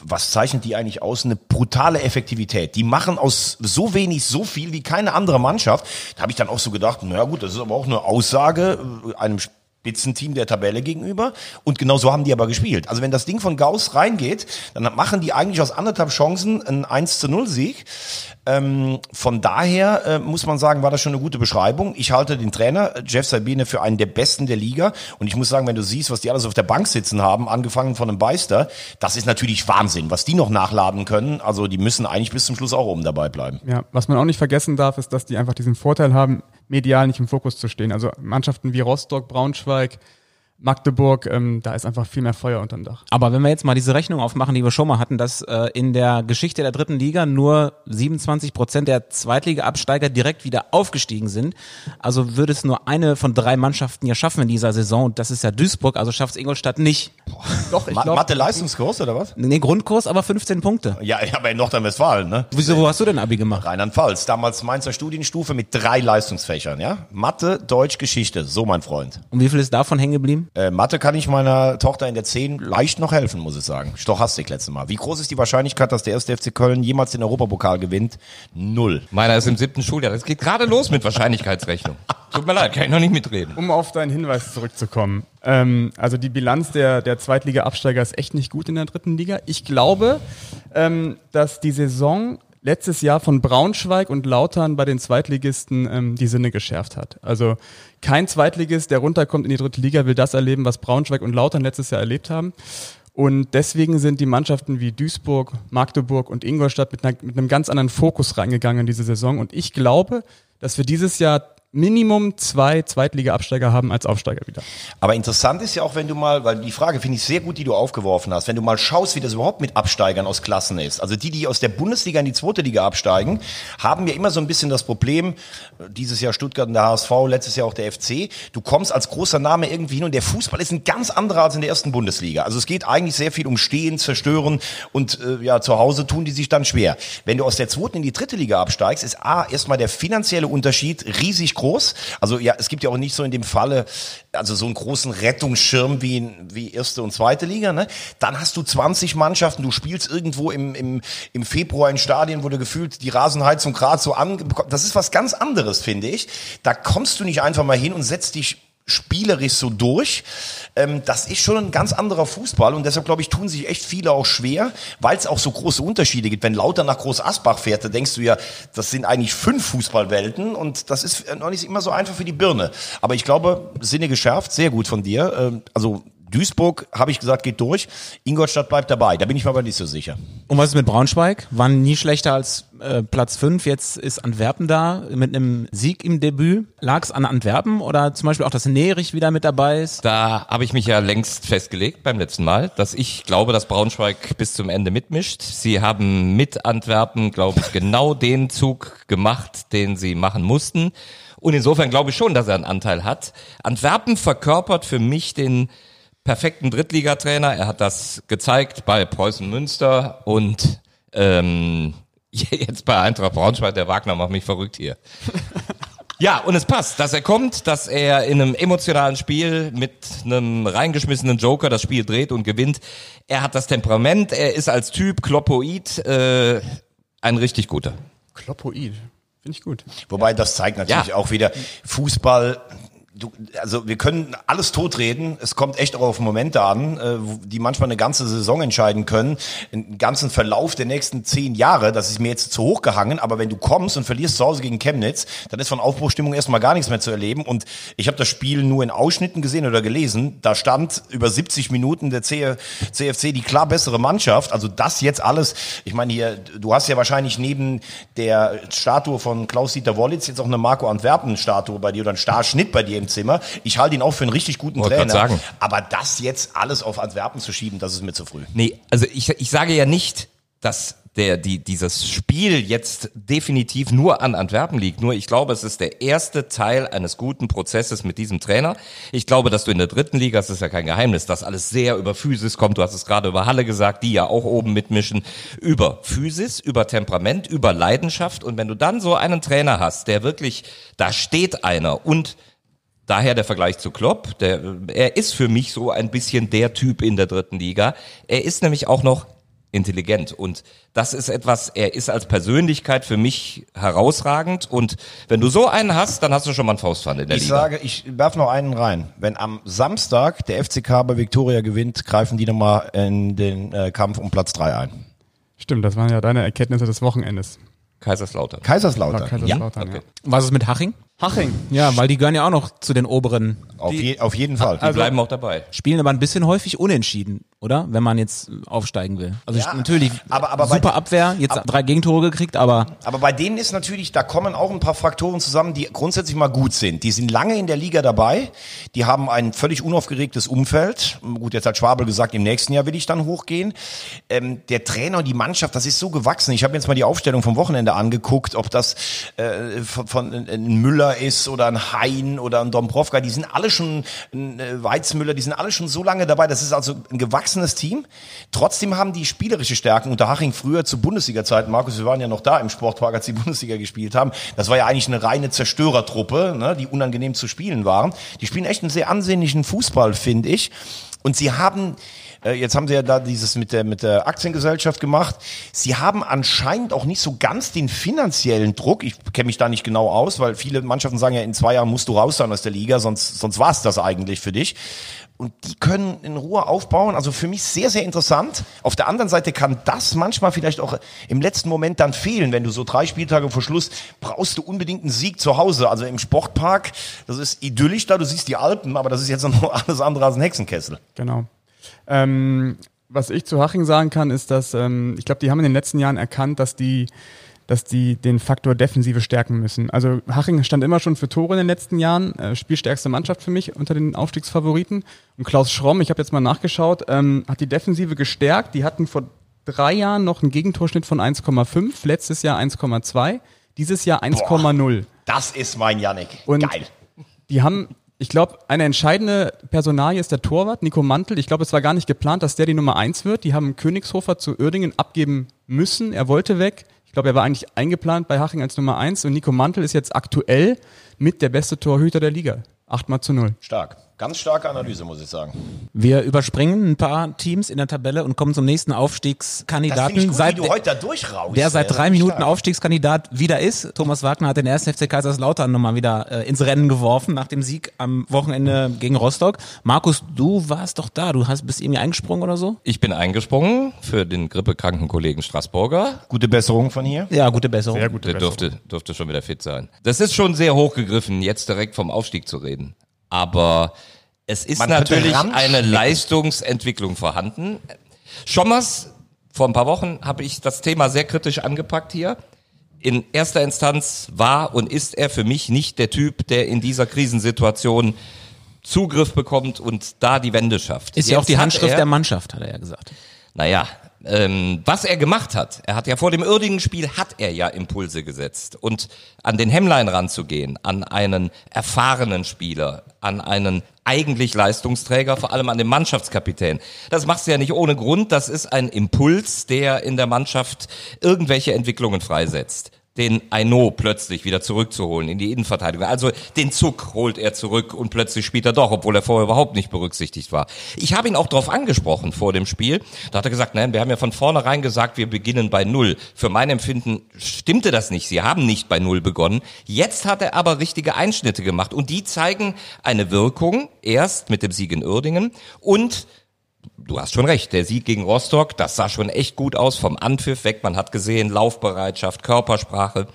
Speaker 2: was zeichnet die eigentlich aus? Eine brutale Effektivität. Die machen aus so wenig so viel wie keine andere Mannschaft. Da habe ich dann auch so gedacht, naja gut, das ist aber auch eine Aussage äh, einem Spitzenteam der Tabelle gegenüber. Und genau so haben die aber gespielt. Also wenn das Ding von Gauss reingeht, dann machen die eigentlich aus anderthalb Chancen einen 1 zu 0 Sieg. Ähm, von daher äh, muss man sagen, war das schon eine gute Beschreibung. Ich halte den Trainer Jeff Sabine für einen der besten der Liga. Und ich muss sagen, wenn du siehst, was die alles auf der Bank sitzen haben, angefangen von einem Beister, das ist natürlich Wahnsinn, was die noch nachladen können. Also die müssen eigentlich bis zum Schluss auch oben dabei bleiben.
Speaker 3: Ja, was man auch nicht vergessen darf, ist, dass die einfach diesen Vorteil haben, medial nicht im Fokus zu stehen. Also Mannschaften wie Rostock, Braunschweig, Magdeburg, ähm, da ist einfach viel mehr Feuer unterm Dach.
Speaker 1: Aber wenn wir jetzt mal diese Rechnung aufmachen, die wir schon mal hatten, dass äh, in der Geschichte der dritten Liga nur 27 Prozent der Zweitliga-Absteiger direkt wieder aufgestiegen sind, also würde es nur eine von drei Mannschaften ja schaffen in dieser Saison und das ist ja Duisburg, also schafft es Ingolstadt nicht.
Speaker 3: Doch, ich
Speaker 2: Ma
Speaker 3: glaube,
Speaker 2: Mathe-Leistungskurs oder was?
Speaker 1: Nee, Grundkurs, aber 15 Punkte.
Speaker 2: Ja, ja, aber in Nordrhein-Westfalen, ne?
Speaker 1: Wieso, wo hast du denn Abi gemacht?
Speaker 2: Rheinland-Pfalz, damals Mainzer Studienstufe mit drei Leistungsfächern, ja? Mathe, Deutsch, Geschichte, so mein Freund.
Speaker 1: Und wie viel ist davon hängen geblieben?
Speaker 2: Äh, Mathe kann ich meiner Tochter in der 10 leicht noch helfen, muss ich sagen. Stochastik letztes Mal. Wie groß ist die Wahrscheinlichkeit, dass der erste FC Köln jemals den Europapokal gewinnt? Null.
Speaker 4: Meiner ist im siebten Schuljahr. Das geht gerade los mit Wahrscheinlichkeitsrechnung. Tut mir leid, kann ich noch nicht mitreden.
Speaker 3: um auf deinen Hinweis zurückzukommen. Ähm, also die Bilanz der, der Zweitliga-Absteiger ist echt nicht gut in der dritten Liga. Ich glaube, ähm, dass die Saison letztes Jahr von Braunschweig und Lautern bei den Zweitligisten ähm, die Sinne geschärft hat. Also kein Zweitligist, der runterkommt in die dritte Liga, will das erleben, was Braunschweig und Lautern letztes Jahr erlebt haben. Und deswegen sind die Mannschaften wie Duisburg, Magdeburg und Ingolstadt mit, einer, mit einem ganz anderen Fokus reingegangen in diese Saison. Und ich glaube, dass wir dieses Jahr Minimum zwei Zweitliga-Absteiger haben als Aufsteiger wieder.
Speaker 2: Aber interessant ist ja auch, wenn du mal, weil die Frage finde ich sehr gut, die du aufgeworfen hast, wenn du mal schaust, wie das überhaupt mit Absteigern aus Klassen ist. Also die, die aus der Bundesliga in die zweite Liga absteigen, haben ja immer so ein bisschen das Problem, dieses Jahr Stuttgart und der HSV, letztes Jahr auch der FC, du kommst als großer Name irgendwie hin und der Fußball ist ein ganz anderer als in der ersten Bundesliga. Also es geht eigentlich sehr viel um Stehen, Zerstören und äh, ja, zu Hause tun die sich dann schwer. Wenn du aus der zweiten in die dritte Liga absteigst, ist A, erstmal der finanzielle Unterschied riesig groß. Also ja, es gibt ja auch nicht so in dem Falle, also so einen großen Rettungsschirm wie, in, wie erste und zweite Liga. Ne? Dann hast du 20 Mannschaften, du spielst irgendwo im, im, im Februar in Stadien, wo du gefühlt die Rasenheizung gerade so an. Das ist was ganz anderes, finde ich. Da kommst du nicht einfach mal hin und setzt dich spielerisch so durch. Ähm, das ist schon ein ganz anderer Fußball und deshalb glaube ich, tun sich echt viele auch schwer, weil es auch so große Unterschiede gibt. Wenn Lauter nach Groß Asbach fährt, da denkst du ja, das sind eigentlich fünf Fußballwelten und das ist noch nicht immer so einfach für die Birne. Aber ich glaube, Sinne geschärft, sehr gut von dir. Ähm, also Duisburg, habe ich gesagt, geht durch. Ingolstadt bleibt dabei. Da bin ich mir aber nicht so sicher.
Speaker 1: Und was ist mit Braunschweig? Waren nie schlechter als äh, Platz 5. Jetzt ist Antwerpen da mit einem Sieg im Debüt. Lag es an Antwerpen oder zum Beispiel auch, dass Nerich wieder mit dabei ist?
Speaker 4: Da habe ich mich ja längst festgelegt beim letzten Mal, dass ich glaube, dass Braunschweig bis zum Ende mitmischt. Sie haben mit Antwerpen, glaube ich, genau [LAUGHS] den Zug gemacht, den sie machen mussten. Und insofern glaube ich schon, dass er einen Anteil hat. Antwerpen verkörpert für mich den perfekten Drittligatrainer. Er hat das gezeigt bei Preußen Münster und ähm, [LAUGHS] jetzt bei Eintracht Braunschweig. Der Wagner macht mich verrückt hier. [LAUGHS] Ja, und es passt, dass er kommt, dass er in einem emotionalen Spiel mit einem reingeschmissenen Joker das Spiel dreht und gewinnt. Er hat das Temperament, er ist als Typ Kloppoid äh, ein richtig guter.
Speaker 3: Kloppoid. Finde ich gut.
Speaker 2: Wobei das zeigt natürlich
Speaker 4: Ja.
Speaker 2: auch wieder Fußball. Du, also wir können alles totreden. Es kommt echt auch auf Momente an, äh, die manchmal eine ganze Saison entscheiden können, einen ganzen Verlauf der nächsten zehn Jahre. Das ist mir jetzt zu hoch gehangen. Aber wenn du kommst und verlierst zu Hause gegen Chemnitz, dann ist von Aufbruchstimmung erstmal gar nichts mehr zu erleben. Und ich habe das Spiel nur in Ausschnitten gesehen oder gelesen. Da stand über 70 Minuten der CFC die klar bessere Mannschaft. Also das jetzt alles. Ich meine hier, du hast ja wahrscheinlich neben der Statue von Klaus-Dieter Wollitz jetzt auch eine Marco Antwerpen-Statue bei dir oder ein Starschnitt bei dir Zimmer. Ich halte ihn auch für einen richtig guten
Speaker 4: Wollte
Speaker 2: Trainer.
Speaker 4: sagen.
Speaker 2: Aber das jetzt alles auf Antwerpen zu schieben, das ist mir zu früh.
Speaker 4: Nee, also ich, ich sage ja nicht, dass der, die, dieses Spiel jetzt definitiv nur an Antwerpen liegt. Nur ich glaube, es ist der erste Teil eines guten Prozesses mit diesem Trainer. Ich glaube, dass du in der dritten Liga, das ist ja kein Geheimnis, dass alles sehr über Physis kommt. Du hast es gerade über Halle gesagt, die ja auch oben mitmischen. Über Physis, über Temperament, über Leidenschaft. Und wenn du dann so einen Trainer hast, der wirklich, da steht einer und Daher der Vergleich zu Klopp. Der, er ist für mich so ein bisschen der Typ in der dritten Liga. Er ist nämlich auch noch intelligent und das ist etwas, er ist als Persönlichkeit für mich herausragend und wenn du so einen hast, dann hast du schon mal einen Faustpfand in der
Speaker 2: Ich
Speaker 4: Liga.
Speaker 2: sage, ich werf noch einen rein. Wenn am Samstag der FCK bei Viktoria gewinnt, greifen die nochmal in den äh, Kampf um Platz drei ein.
Speaker 3: Stimmt, das waren ja deine Erkenntnisse des Wochenendes.
Speaker 4: Kaiserslautern.
Speaker 2: Kaiserslautern.
Speaker 3: Kaiserslautern, ja.
Speaker 4: okay.
Speaker 1: Was ist mit Haching?
Speaker 3: Haching.
Speaker 1: Ja, weil die gehören ja auch noch zu den oberen.
Speaker 2: Auf, je, auf jeden Fall.
Speaker 4: Die bleiben auch dabei.
Speaker 1: Spielen aber ein bisschen häufig unentschieden. oder? Wenn man jetzt aufsteigen will. Also
Speaker 2: Ja,
Speaker 1: ich, natürlich
Speaker 2: aber- aber bei-
Speaker 1: super Abwehr, jetzt drei Gegentore gekriegt, aber
Speaker 2: Aber bei denen ist natürlich, da kommen auch ein paar Faktoren zusammen, die grundsätzlich mal gut sind. Die sind lange in der Liga dabei, die haben ein völlig unaufgeregtes Umfeld. Gut, jetzt hat Schwabel gesagt, im nächsten Jahr will ich dann hochgehen. Ähm, der Trainer und die Mannschaft, das ist so gewachsen. Ich habe jetzt mal die Aufstellung vom Wochenende angeguckt, ob das äh, von, von ein Müller ist oder ein Hein oder ein Dombrovka. Die sind alle schon, ein äh, Weizmüller, die sind alle schon so lange dabei. Das ist also ein gewachsenes Team. Trotzdem haben die spielerische Stärken unter Haching früher zu Bundesliga-Zeiten. Markus, wir waren ja noch da im Sportpark, als die Bundesliga gespielt haben. Das war ja eigentlich eine reine Zerstörertruppe, ne, die unangenehm zu spielen waren. Die spielen echt einen sehr ansehnlichen Fußball, finde ich. Und sie haben äh, Jetzt haben sie ja da dieses mit der, mit der Aktiengesellschaft gemacht. Sie haben anscheinend auch nicht so ganz den finanziellen Druck. Ich kenne mich da nicht genau aus, weil viele Mannschaften sagen ja, in zwei Jahren musst du raus sein aus der Liga, sonst, sonst war es das eigentlich für dich. Und die können in Ruhe aufbauen. Also für mich sehr, sehr interessant. Auf der anderen Seite kann das manchmal vielleicht auch im letzten Moment dann fehlen. Wenn du so drei Spieltage vor Schluss brauchst du unbedingt einen Sieg zu Hause. Also im Sportpark, das ist idyllisch da, du siehst die Alpen, aber das ist jetzt [LAUGHS] noch alles andere als ein Hexenkessel.
Speaker 3: Genau. Ähm, was ich zu Haching sagen kann, ist, dass ähm, ich glaube, die haben in den letzten Jahren erkannt, dass die dass die den Faktor Defensive stärken müssen. Also Haching stand immer schon für Tore in den letzten Jahren, äh, spielstärkste Mannschaft für mich unter den Aufstiegsfavoriten. Und Klaus Schromm, ich habe jetzt mal nachgeschaut, ähm, hat die Defensive gestärkt. Die hatten vor drei Jahren noch einen Gegentorschnitt von 1,5, letztes Jahr 1,2, dieses Jahr 1,0.
Speaker 2: Das ist mein Yannick.
Speaker 3: Und
Speaker 2: Geil.
Speaker 3: Die haben, ich glaube, eine entscheidende Personalie ist der Torwart, Nico Mantel. Ich glaube, es war gar nicht geplant, dass der die Nummer eins wird. Die haben Königshofer zu Uerdingen abgeben müssen. Er wollte weg. Ich glaube, er war eigentlich eingeplant bei Haching als Nummer eins. Und Nico Mantel ist jetzt aktuell mit der beste Torhüter der Liga. Achtmal zu null.
Speaker 2: Stark. Ganz starke Analyse, muss ich sagen.
Speaker 1: wir überspringen ein paar Teams in der Tabelle und kommen zum nächsten
Speaker 2: Das
Speaker 1: Aufstiegskandidaten.
Speaker 2: ich gut,
Speaker 1: seit,
Speaker 2: wie du heute da durchraust.
Speaker 1: der seit drei
Speaker 2: Das
Speaker 1: Minuten
Speaker 2: stark.
Speaker 1: Aufstiegskandidat wieder ist. Thomas Wagner hat den 1. FC Kaiserslautern nochmal wieder äh, ins Rennen geworfen nach dem Sieg am Wochenende gegen Rostock. Markus, du warst doch da. Du hast, bist irgendwie eingesprungen oder so?
Speaker 4: Ich bin eingesprungen für den grippekranken Kollegen Straßburger.
Speaker 2: Gute Besserung von hier.
Speaker 1: Ja, gute Besserung.
Speaker 3: Sehr gute
Speaker 4: Der dürfte, dürfte schon wieder fit sein. Das ist schon sehr hochgegriffen, jetzt direkt vom Aufstieg zu reden. Aber es ist
Speaker 2: Man
Speaker 4: natürlich eine Leistungsentwicklung vorhanden. Schommers, vor ein paar Wochen habe ich das Thema sehr kritisch angepackt hier. In erster Instanz war und ist er für mich nicht der Typ, der in dieser Krisensituation Zugriff bekommt und da die Wende schafft.
Speaker 1: Ist ja auch die Handschrift
Speaker 4: er-
Speaker 1: der Mannschaft, hat er ja gesagt.
Speaker 4: naja, ähm, was er gemacht hat, er hat ja vor dem irdigen Spiel, hat er ja Impulse gesetzt. Und an den Hemmlein ranzugehen, an einen erfahrenen Spieler, an einen eigentlich Leistungsträger, vor allem an den Mannschaftskapitän. Das machst du ja nicht ohne Grund. Das ist ein Impuls, der in der Mannschaft irgendwelche Entwicklungen freisetzt den Aino plötzlich wieder zurückzuholen in die Innenverteidigung. Also den Zuck holt er zurück und plötzlich spielt er doch, obwohl er vorher überhaupt nicht berücksichtigt war. Ich habe ihn auch darauf angesprochen vor dem Spiel. Da hat er gesagt, nein, wir haben ja von vornherein gesagt, wir beginnen bei Null. Für mein Empfinden stimmte das nicht. Sie haben nicht bei Null begonnen. Jetzt hat er aber richtige Einschnitte gemacht und die zeigen eine Wirkung. Erst mit dem Sieg in Uerdingen und du hast schon recht, der Sieg gegen Rostock, das sah schon echt gut aus vom Anpfiff weg. Man hat gesehen, Laufbereitschaft, Körpersprache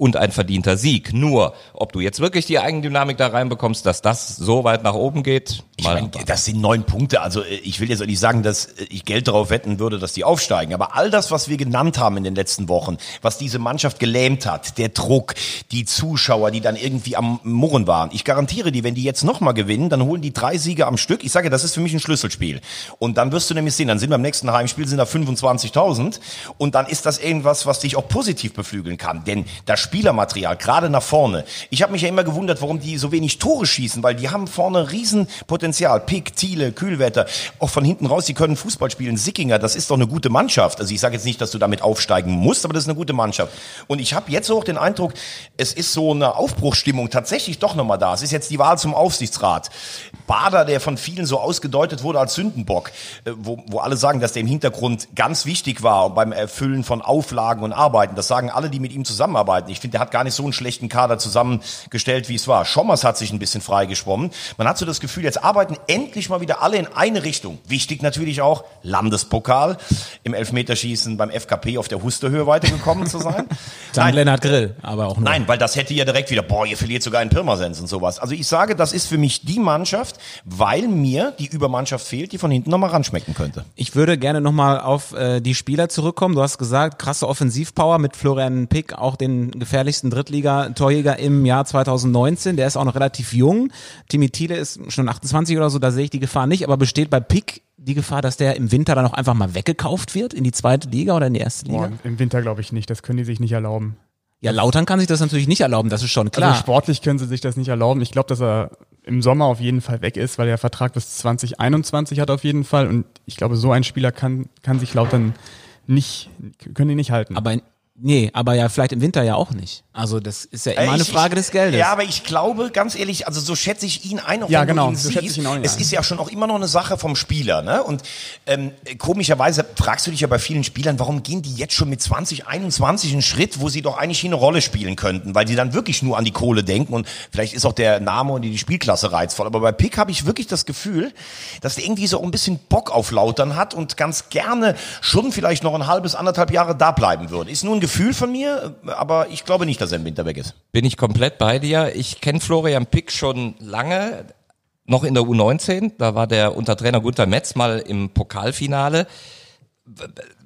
Speaker 4: und ein verdienter Sieg. Nur, ob du jetzt wirklich die Eigendynamik da reinbekommst, dass das so weit nach oben geht,
Speaker 2: Ich
Speaker 4: mal
Speaker 2: mein, das sind neun Punkte. Also äh, ich will jetzt auch nicht sagen, dass äh, ich Geld darauf wetten würde, dass die aufsteigen. Aber all das, was wir genannt haben in den letzten Wochen, was diese Mannschaft gelähmt hat, der Druck, die Zuschauer, die dann irgendwie am Murren waren. Ich garantiere dir, wenn die jetzt nochmal gewinnen, dann holen die drei Siege am Stück. Ich sage, das ist für mich ein Schlüsselspiel. Und dann wirst du nämlich sehen, dann sind beim nächsten Heimspiel sind da 25.000 und dann ist das irgendwas, was dich auch positiv beflügeln kann. Denn das Spielermaterial, gerade nach vorne. Ich habe mich ja immer gewundert, warum die so wenig Tore schießen, weil die haben vorne Riesenpotenzial. Pick, Thiele, Kühlwetter, auch von hinten raus, die können Fußball spielen. Sickinger, das ist doch eine gute Mannschaft. Also ich sage jetzt nicht, dass du damit aufsteigen musst, aber das ist eine gute Mannschaft. Und ich habe jetzt auch den Eindruck, es ist so eine Aufbruchsstimmung tatsächlich doch nochmal da. Es ist jetzt die Wahl zum Aufsichtsrat. Bader, der von vielen so ausgedeutet wurde als Sündenbock, äh, wo, wo alle sagen, dass der im Hintergrund ganz wichtig war beim Erfüllen von Auflagen und Arbeiten. Das sagen alle, die mit ihm zusammenarbeiten. Ich finde, der hat gar nicht so einen schlechten Kader zusammengestellt, wie es war. Schommers hat sich ein bisschen freigeschwommen. Man hat so das Gefühl, jetzt arbeiten endlich mal wieder alle in eine Richtung. Wichtig natürlich auch, Landespokal im Elfmeterschießen beim FKP auf der Husterhöhe weitergekommen zu sein. [LAUGHS]
Speaker 1: Dann Lennart Grill, aber auch nur.
Speaker 2: Nein, weil das hätte ja direkt wieder, boah, ihr verliert sogar in Pirmasens und sowas. Also ich sage, das ist für mich die Mannschaft, weil mir die Übermannschaft fehlt, die von hinten nochmal ranschmecken könnte.
Speaker 1: Ich würde gerne nochmal auf äh, die Spieler zurückkommen. Du hast gesagt, krasse Offensivpower mit Florian Pick, auch den gefährlichsten Drittliga-Torjäger im Jahr 2019. Der ist auch noch relativ jung. Timmy Thiele ist schon 28 oder so, da sehe ich die Gefahr nicht. Aber besteht bei Pick die Gefahr, dass der im Winter dann auch einfach mal weggekauft wird in die zweite Liga oder in die erste Liga?
Speaker 3: Boah, Im Winter glaube ich nicht, das können die sich nicht erlauben.
Speaker 1: Ja, Lautern kann sich das natürlich nicht erlauben, das ist schon klar.
Speaker 3: Also sportlich können sie sich das nicht erlauben. Ich glaube, dass er im Sommer auf jeden Fall weg ist, weil der Vertrag bis 2021 hat auf jeden Fall. Und ich glaube, so ein Spieler kann, kann sich Lautern nicht, können die nicht halten.
Speaker 1: aber nee, aber ja vielleicht im Winter ja auch nicht. Also das ist ja immer
Speaker 2: Äh,
Speaker 1: eine
Speaker 2: ich-
Speaker 1: Frage
Speaker 2: ich,
Speaker 1: des Geldes.
Speaker 2: Ja, aber ich glaube, ganz ehrlich, also so schätze ich ihn ein, auch
Speaker 3: Ja,
Speaker 2: wenn
Speaker 3: genau,
Speaker 2: du ihn
Speaker 3: so
Speaker 2: siehst.
Speaker 3: schätze ich ihn auch nicht
Speaker 2: Es
Speaker 3: ein.
Speaker 2: ist ja schon auch immer noch eine Sache vom Spieler, ne? Und ähm, komischerweise fragst du dich ja bei vielen Spielern, warum gehen die jetzt schon mit 20, 21 einen Schritt, wo sie doch eigentlich hier eine Rolle spielen könnten, weil die dann wirklich nur an die Kohle denken und vielleicht ist auch der Name und die Spielklasse reizvoll. Aber bei Pick habe ich wirklich das Gefühl, dass der irgendwie so ein bisschen Bock auf Lautern hat und ganz gerne schon vielleicht noch ein halbes, anderthalb Jahre da bleiben würde. Ist nur ein Gefühl von mir, aber ich glaube nicht, dass er im Winter weg ist.
Speaker 4: Bin ich komplett bei dir. Ich kenne Florian Pick schon lange, noch in der U19. Da war der unter Trainer Gunter Metz mal im Pokalfinale.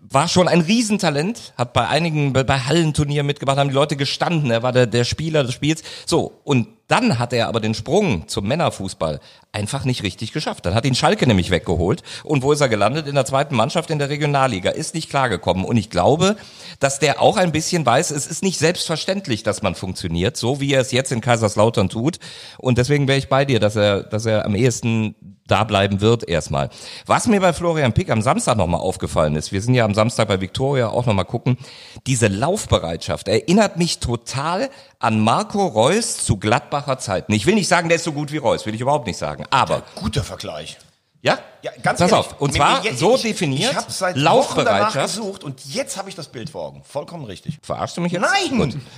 Speaker 4: War schon ein Riesentalent, hat bei einigen, bei Hallenturnieren mitgemacht, haben die Leute gestanden. Er war der, der Spieler des Spiels. So, und dann hat er aber den Sprung zum Männerfußball einfach nicht richtig geschafft. Dann hat ihn Schalke nämlich weggeholt. Und wo ist er gelandet? In der zweiten Mannschaft in der Regionalliga. Ist nicht klargekommen. Und ich glaube, dass der auch ein bisschen weiß, es ist nicht selbstverständlich, dass man funktioniert, so wie er es jetzt in Kaiserslautern tut. Und deswegen wäre ich bei dir, dass er, dass er am ehesten da bleiben wird erstmal. Was mir bei Florian Pick am Samstag nochmal aufgefallen ist, wir sind ja am Samstag bei Victoria auch nochmal gucken, diese Laufbereitschaft erinnert mich total an Marco Reus zu Gladbacher Zeiten. Ich will nicht sagen, der ist so gut wie Reus, will ich überhaupt nicht sagen. Aber,
Speaker 2: Guter Vergleich.
Speaker 4: ja,
Speaker 2: Ja, ganz
Speaker 4: pass
Speaker 2: ehrlich,
Speaker 4: auf. Und zwar
Speaker 2: jetzt-
Speaker 4: so
Speaker 2: ich,
Speaker 4: definiert,
Speaker 2: Ich habe seit Wochen danach
Speaker 4: Laufbereitschaft.
Speaker 2: gesucht und jetzt habe ich das Bild vor Augen. Vollkommen richtig.
Speaker 4: Verarschst du mich jetzt?
Speaker 2: Nein! [LAUGHS]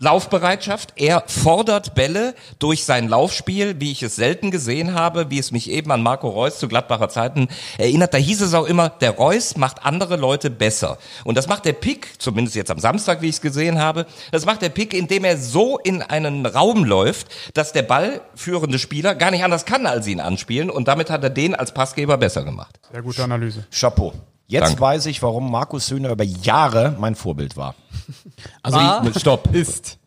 Speaker 4: Laufbereitschaft. Er fordert Bälle durch sein Laufspiel, wie ich es selten gesehen habe, wie es mich eben an Marco Reus zu Gladbacher Zeiten erinnert. Da hieß es auch immer, der Reus macht andere Leute besser. Und das macht der Pick, zumindest jetzt am Samstag, wie ich es gesehen habe, das macht der Pick, indem er so in einen Raum läuft, dass der ballführende Spieler gar nicht anders kann, als ihn anspielen. Und damit hat er den als Passgeber besser gemacht.
Speaker 3: Sehr gute Analyse.
Speaker 2: Chapeau. Jetzt
Speaker 4: Danke.
Speaker 2: weiß ich, warum Markus Söhner über Jahre mein Vorbild war.
Speaker 1: Also
Speaker 4: Stopp.
Speaker 3: Ist.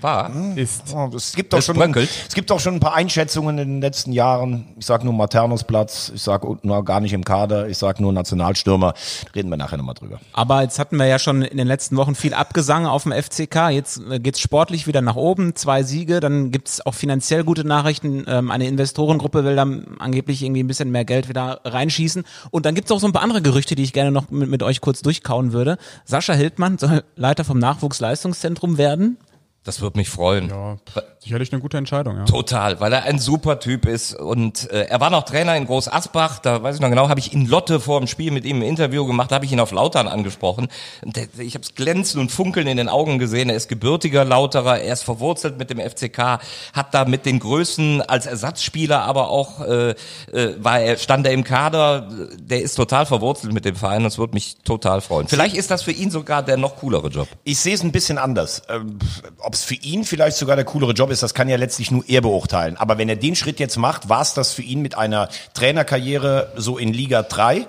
Speaker 4: War.
Speaker 3: Ist.
Speaker 2: Oh, Es gibt
Speaker 4: Es
Speaker 2: schon,
Speaker 4: bröckelt.
Speaker 2: es gibt doch schon ein paar Einschätzungen in den letzten Jahren. Ich sag nur Maternusplatz, ich sag nur gar nicht im Kader, ich sag nur Nationalstürmer. Reden wir nachher nochmal drüber.
Speaker 1: Aber jetzt hatten wir ja schon in den letzten Wochen viel Abgesang auf dem FCK. Jetzt äh, geht's sportlich wieder nach oben, zwei Siege. Dann gibt's auch finanziell gute Nachrichten. Ähm, eine Investorengruppe will dann angeblich irgendwie ein bisschen mehr Geld wieder reinschießen. Und dann gibt's auch so ein paar andere Gerüchte, die ich gerne noch mit, mit euch kurz durchkauen würde. Sascha Hildmann soll Leiter vom Nachwuchsleistungszentrum werden.
Speaker 4: Das würde mich freuen.
Speaker 3: Ja, sicherlich eine gute Entscheidung, ja.
Speaker 4: Total, weil er ein super Typ ist und äh, er war noch Trainer in Groß Asbach, da weiß ich noch genau, habe ich in Lotte vor dem Spiel mit ihm ein Interview gemacht, da habe ich ihn auf Lautern angesprochen. Der, ich habe es glänzen und funkeln in den Augen gesehen, er ist gebürtiger Lauterer, er ist verwurzelt mit dem FCK, hat da mit den Größen als Ersatzspieler, aber auch äh, äh, war er stand er im Kader, der ist total verwurzelt mit dem Verein, das würde mich total freuen. Vielleicht ist das für ihn sogar der noch coolere Job.
Speaker 2: Ich sehe es ein bisschen anders. Ähm, Ob es für ihn vielleicht sogar der coolere Job ist, das kann ja letztlich nur er beurteilen. Aber wenn er den Schritt jetzt macht, war es das für ihn mit einer Trainerkarriere so in Liga 3.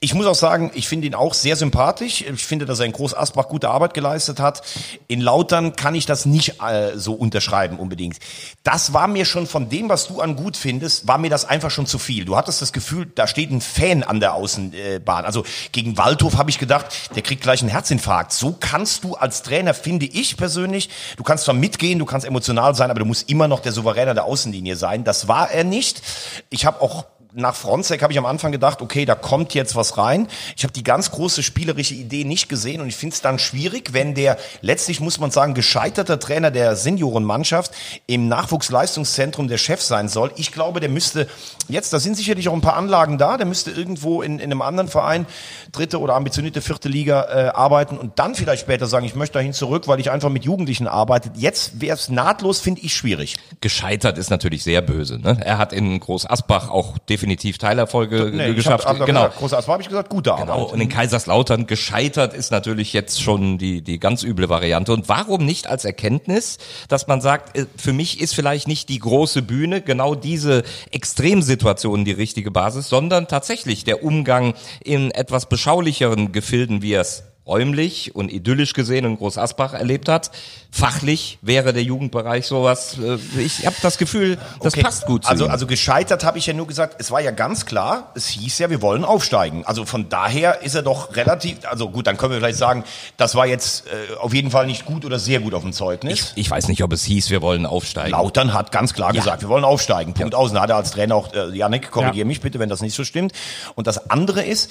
Speaker 2: Ich muss auch sagen, ich finde ihn auch sehr sympathisch. Ich finde, dass er in Groß Asbach gute Arbeit geleistet hat. In Lautern kann ich das nicht äh, so unterschreiben unbedingt. Das war mir schon von dem, was du an gut findest, war mir das einfach schon zu viel. Du hattest das Gefühl, da steht ein Fan an der Außenbahn. Also gegen Waldhof habe ich gedacht, der kriegt gleich einen Herzinfarkt. So kannst du als Trainer, finde ich persönlich, du kannst zwar mitgehen, du kannst emotional sein, aber du musst immer noch der Souverän an der Außenlinie sein. Das war er nicht. Ich habe auch nach Fronzek habe ich am Anfang gedacht, okay, da kommt jetzt was rein. Ich habe die ganz große spielerische Idee nicht gesehen und ich finde es dann schwierig, wenn der letztlich, muss man sagen, gescheiterter Trainer der Seniorenmannschaft im Nachwuchsleistungszentrum der Chef sein soll. Ich glaube, der müsste jetzt, da sind sicherlich auch ein paar Anlagen da, der müsste irgendwo in, in einem anderen Verein, dritte oder ambitionierte vierte Liga äh, arbeiten und dann vielleicht später sagen, ich möchte dahin zurück, weil ich einfach mit Jugendlichen arbeite. Jetzt wäre es nahtlos, finde ich, schwierig.
Speaker 4: Gescheitert ist natürlich sehr böse. Ne? Er hat in Groß Asbach auch definitiv Teilerfolge
Speaker 2: Nee,
Speaker 4: geschafft.
Speaker 2: hab, hab
Speaker 4: genau.
Speaker 2: Gesagt, große Asper habe ich gesagt, gute Arbeit.
Speaker 4: Genau, und in Kaiserslautern gescheitert ist natürlich jetzt schon die, die ganz üble Variante. Und warum nicht als Erkenntnis, dass man sagt, äh, für mich ist vielleicht nicht die große Bühne genau diese Extremsituation die richtige Basis, sondern tatsächlich der Umgang in etwas beschaulicheren Gefilden, wie es räumlich und idyllisch gesehen in Groß Asbach erlebt hat. Fachlich wäre der Jugendbereich sowas, äh, ich habe das Gefühl, das
Speaker 2: Okay,
Speaker 4: passt gut zu
Speaker 2: Also,
Speaker 4: ihm.
Speaker 2: also gescheitert habe ich ja nur gesagt, es war ja ganz klar, es hieß ja, wir wollen aufsteigen. Also von daher ist er doch relativ, also gut, dann können wir vielleicht sagen, das war jetzt äh, auf jeden Fall nicht gut oder sehr gut auf dem Zeugnis.
Speaker 4: ich weiß nicht, ob es hieß, wir wollen aufsteigen.
Speaker 2: Lautern hat ganz klar gesagt, wir wollen aufsteigen. Punkt aus. Und da hat er als Trainer auch, äh, Janik, korrigier mich bitte, wenn das nicht so stimmt. Und das andere ist,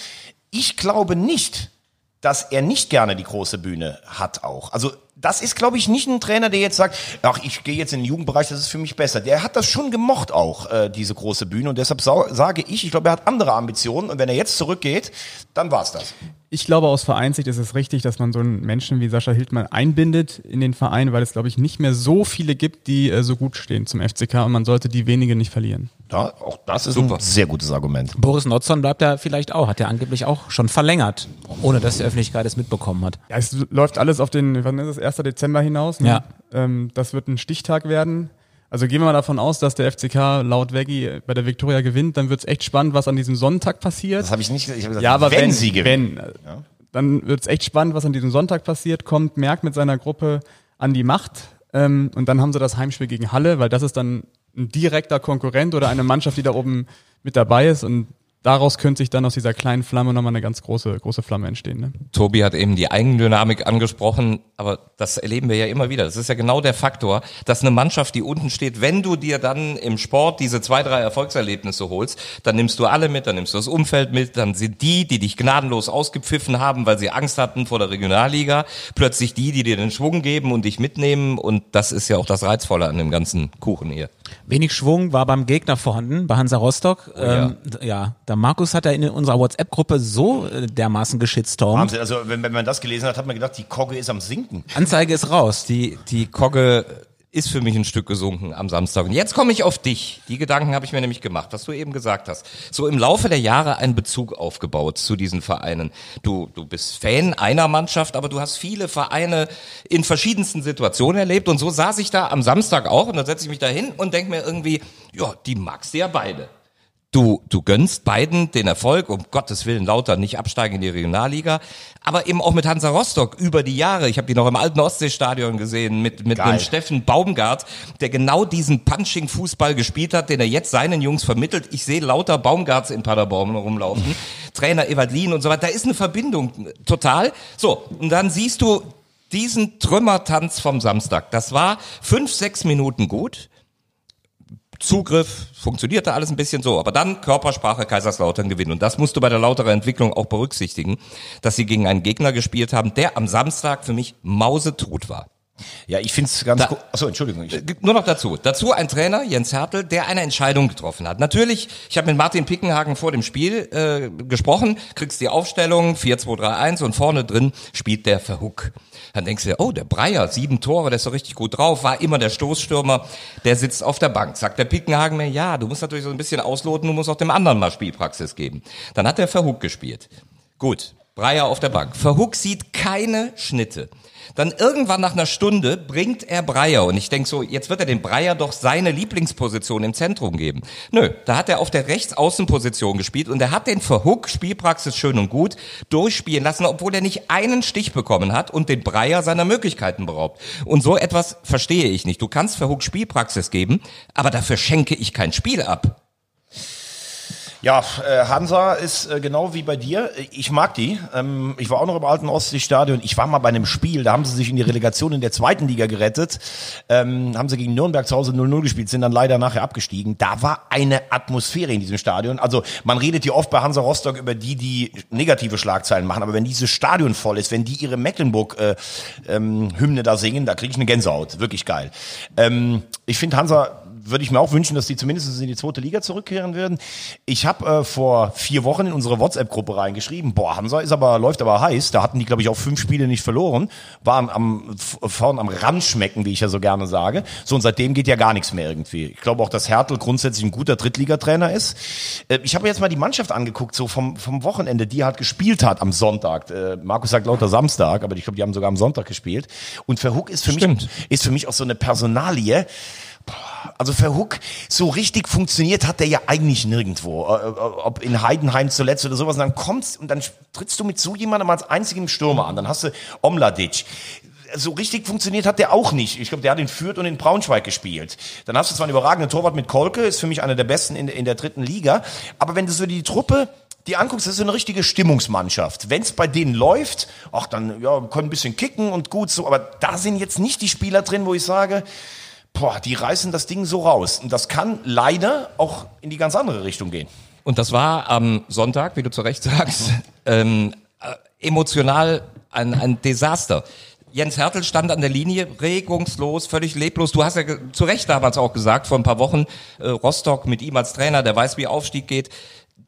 Speaker 2: ich glaube nicht, dass er nicht gerne die große Bühne hat auch. Also das ist, glaube ich, nicht ein Trainer, der jetzt sagt, ach, ich gehe jetzt in den Jugendbereich, das ist für mich besser. Der hat das schon gemocht auch, äh, diese große Bühne. Und deshalb sage ich, ich glaube, er hat andere Ambitionen. Und wenn er jetzt zurückgeht, dann war's das.
Speaker 3: Ich glaube, aus Vereinssicht ist es richtig, dass man so einen Menschen wie Sascha Hildmann einbindet in den Verein, weil es, glaube ich, nicht mehr so viele gibt, die äh, so gut stehen zum FCK und man sollte die wenige nicht verlieren.
Speaker 2: Ja, auch das ist
Speaker 4: Super.
Speaker 2: ein sehr gutes Argument.
Speaker 1: Boris Notzon bleibt da vielleicht auch, hat er angeblich auch schon verlängert, ohne dass die Öffentlichkeit es mitbekommen hat.
Speaker 3: Ja, es läuft alles auf den, wann ist es, 1. Dezember hinaus. Ne?
Speaker 1: Ja.
Speaker 3: Ähm, das wird ein Stichtag werden. Also gehen wir mal davon aus, dass der FCK laut Veggie bei der Viktoria gewinnt, dann wird es echt spannend, was an diesem Sonntag passiert.
Speaker 2: Das habe ich nicht gesagt. Ich hab gesagt,
Speaker 3: Ja, aber
Speaker 2: wenn,
Speaker 3: wenn,
Speaker 2: sie gewinnen.
Speaker 3: wenn, dann wird es echt spannend, was an diesem Sonntag passiert. Kommt Merck mit seiner Gruppe an die Macht ähm, und dann haben sie das Heimspiel gegen Halle, weil das ist dann ein direkter Konkurrent oder eine Mannschaft, die da oben mit dabei ist und daraus könnte sich dann aus dieser kleinen Flamme nochmal eine ganz große, große Flamme entstehen. Ne?
Speaker 4: Tobi hat eben die Eigendynamik angesprochen, aber das erleben wir ja immer wieder. Das ist ja genau der Faktor, dass eine Mannschaft, die unten steht, wenn du dir dann im Sport diese zwei, drei Erfolgserlebnisse holst, dann nimmst du alle mit, dann nimmst du das Umfeld mit, dann sind die, die dich gnadenlos ausgepfiffen haben, weil sie Angst hatten vor der Regionalliga, plötzlich die, die dir den Schwung geben und dich mitnehmen und das ist ja auch das Reizvolle an dem ganzen Kuchen hier.
Speaker 1: Wenig Schwung war beim Gegner vorhanden, bei Hansa Rostock. ähm, d- ja, der Markus hat ja in unserer WhatsApp-Gruppe so äh, dermaßen geschitstormt.
Speaker 2: Wahnsinn. Also wenn, wenn man das gelesen hat, hat man gedacht, die Kogge ist am Sinken.
Speaker 1: Anzeige ist raus.
Speaker 4: Die, die Kogge ist für mich ein Stück gesunken am Samstag. Und jetzt komme ich auf dich. Die Gedanken habe ich mir nämlich gemacht, was du eben gesagt hast. So im Laufe der Jahre einen Bezug aufgebaut zu diesen Vereinen. Du, du bist Fan einer Mannschaft, aber du hast viele Vereine in verschiedensten Situationen erlebt. Und so saß ich da am Samstag auch und dann setze ich mich da hin und denke mir irgendwie, ja, die magst du ja beide. Du, du gönnst beiden den Erfolg, um Gottes Willen lauter nicht absteigen in die Regionalliga, aber eben auch mit Hansa Rostock über die Jahre. Ich habe die noch im alten Ostseestadion gesehen mit, mit
Speaker 2: Geil.
Speaker 4: dem Steffen Baumgart, der genau diesen Punching-Fußball gespielt hat, den er jetzt seinen Jungs vermittelt. Ich sehe lauter Baumgarts in Paderborn rumlaufen, Trainer Evalin und so weiter. Da ist eine Verbindung, total. So, und dann siehst du diesen Trümmertanz vom Samstag. Das war fünf, sechs Minuten gut. Zugriff, funktionierte alles ein bisschen so, aber dann Körpersprache Kaiserslautern gewinnen. Und das musst du bei der lauterer Entwicklung auch berücksichtigen, dass sie gegen einen Gegner gespielt haben, der am Samstag für mich mausetot war.
Speaker 2: Ja, ich finde es ganz cool. Achso, Entschuldigung. Ich,
Speaker 4: Nur noch dazu. Dazu ein Trainer, Jens Hertel, der eine Entscheidung getroffen hat. Natürlich, ich habe mit Martin Pickenhagen vor dem Spiel äh, gesprochen, kriegst die Aufstellung, 4-2-3-1 und vorne drin spielt der Verhook. Dann denkst du oh, der Breyer, sieben Tore, der ist so richtig gut drauf, war immer der Stoßstürmer, der sitzt auf der Bank. Sagt der Pickenhagen mir, ja, du musst natürlich so ein bisschen ausloten, du musst auch dem anderen mal Spielpraxis geben. Dann hat der Verhook gespielt. Gut, Breyer auf der Bank. Verhook sieht keine Schnitte. Dann irgendwann nach einer Stunde bringt er Breyer und ich denk so, jetzt wird er dem Breyer doch seine Lieblingsposition im Zentrum geben. Nö, da hat er auf der Rechtsaußenposition gespielt und er hat den Verhook, Spielpraxis schön und gut, durchspielen lassen, obwohl er nicht einen Stich bekommen hat und den Breyer seiner Möglichkeiten beraubt. Und so etwas verstehe ich nicht. Du kannst Verhook Spielpraxis geben, aber dafür schenke ich kein Spiel ab.
Speaker 2: Ja, äh, Hansa ist äh, genau wie bei dir. Ich mag die. Ähm, ich war auch noch im alten Ostseestadion. Ich war mal bei einem Spiel, da haben sie sich in die Relegation in der zweiten Liga gerettet. Ähm, haben sie gegen Nürnberg zu Hause 0-0 gespielt, sind dann leider nachher abgestiegen. Da war eine Atmosphäre in diesem Stadion. Also man redet ja oft bei Hansa Rostock über die, die negative Schlagzeilen machen. Aber wenn dieses Stadion voll ist, wenn die ihre Mecklenburg-Hymne äh, ähm, da singen, da kriege ich eine Gänsehaut. Wirklich geil. Ich finde Hansa würde ich mir auch wünschen, dass die zumindest in die zweite Liga zurückkehren werden. Ich habe äh, vor vier Wochen in unsere WhatsApp-Gruppe reingeschrieben, boah, Hansa ist aber, läuft aber heiß. Da hatten die, glaube ich, auch fünf Spiele nicht verloren, waren am, vorn am Rand schmecken, wie ich ja so gerne sage. So, und seitdem geht ja gar nichts mehr irgendwie. Ich glaube auch, dass Hertel grundsätzlich ein guter Drittligatrainer ist. Äh, ich habe jetzt mal die Mannschaft angeguckt, so vom, vom Wochenende, die halt gespielt hat am Sonntag. Äh, Markus sagt lauter Samstag, aber ich glaube, die haben sogar am Sonntag gespielt. Und Verhook ist für
Speaker 4: Stimmt.
Speaker 2: mich, ist für mich auch so eine Personalie. Also Verhook, so richtig funktioniert hat der ja eigentlich nirgendwo. Äh, äh, Ob in Heidenheim zuletzt oder sowas. Und dann kommst und dann trittst du mit so jemandem als einzigem Stürmer an. Dann hast du Omladic. So richtig funktioniert hat der auch nicht. Ich glaube, der hat in Fürth und in Braunschweig gespielt. Dann hast du zwar einen überragenden Torwart mit Kolke, ist für mich einer der besten in, in der dritten Liga. Aber wenn du so die Truppe die anguckst, das ist eine richtige Stimmungsmannschaft. Wenn es bei denen läuft, ach dann ja, können ein bisschen kicken und gut so, aber da sind jetzt nicht die Spieler drin, wo ich sage, boah, die reißen das Ding so raus. Und das kann leider auch in die ganz andere Richtung gehen.
Speaker 4: Und das war am Sonntag, wie du zu Recht sagst, [LAUGHS] ähm, äh, emotional ein, ein Desaster. Jens Hertel stand an der Linie, regungslos, völlig leblos. Du hast ja zu Recht damals auch gesagt, vor ein paar Wochen, äh, Rostock mit ihm als Trainer, der weiß, wie Aufstieg geht.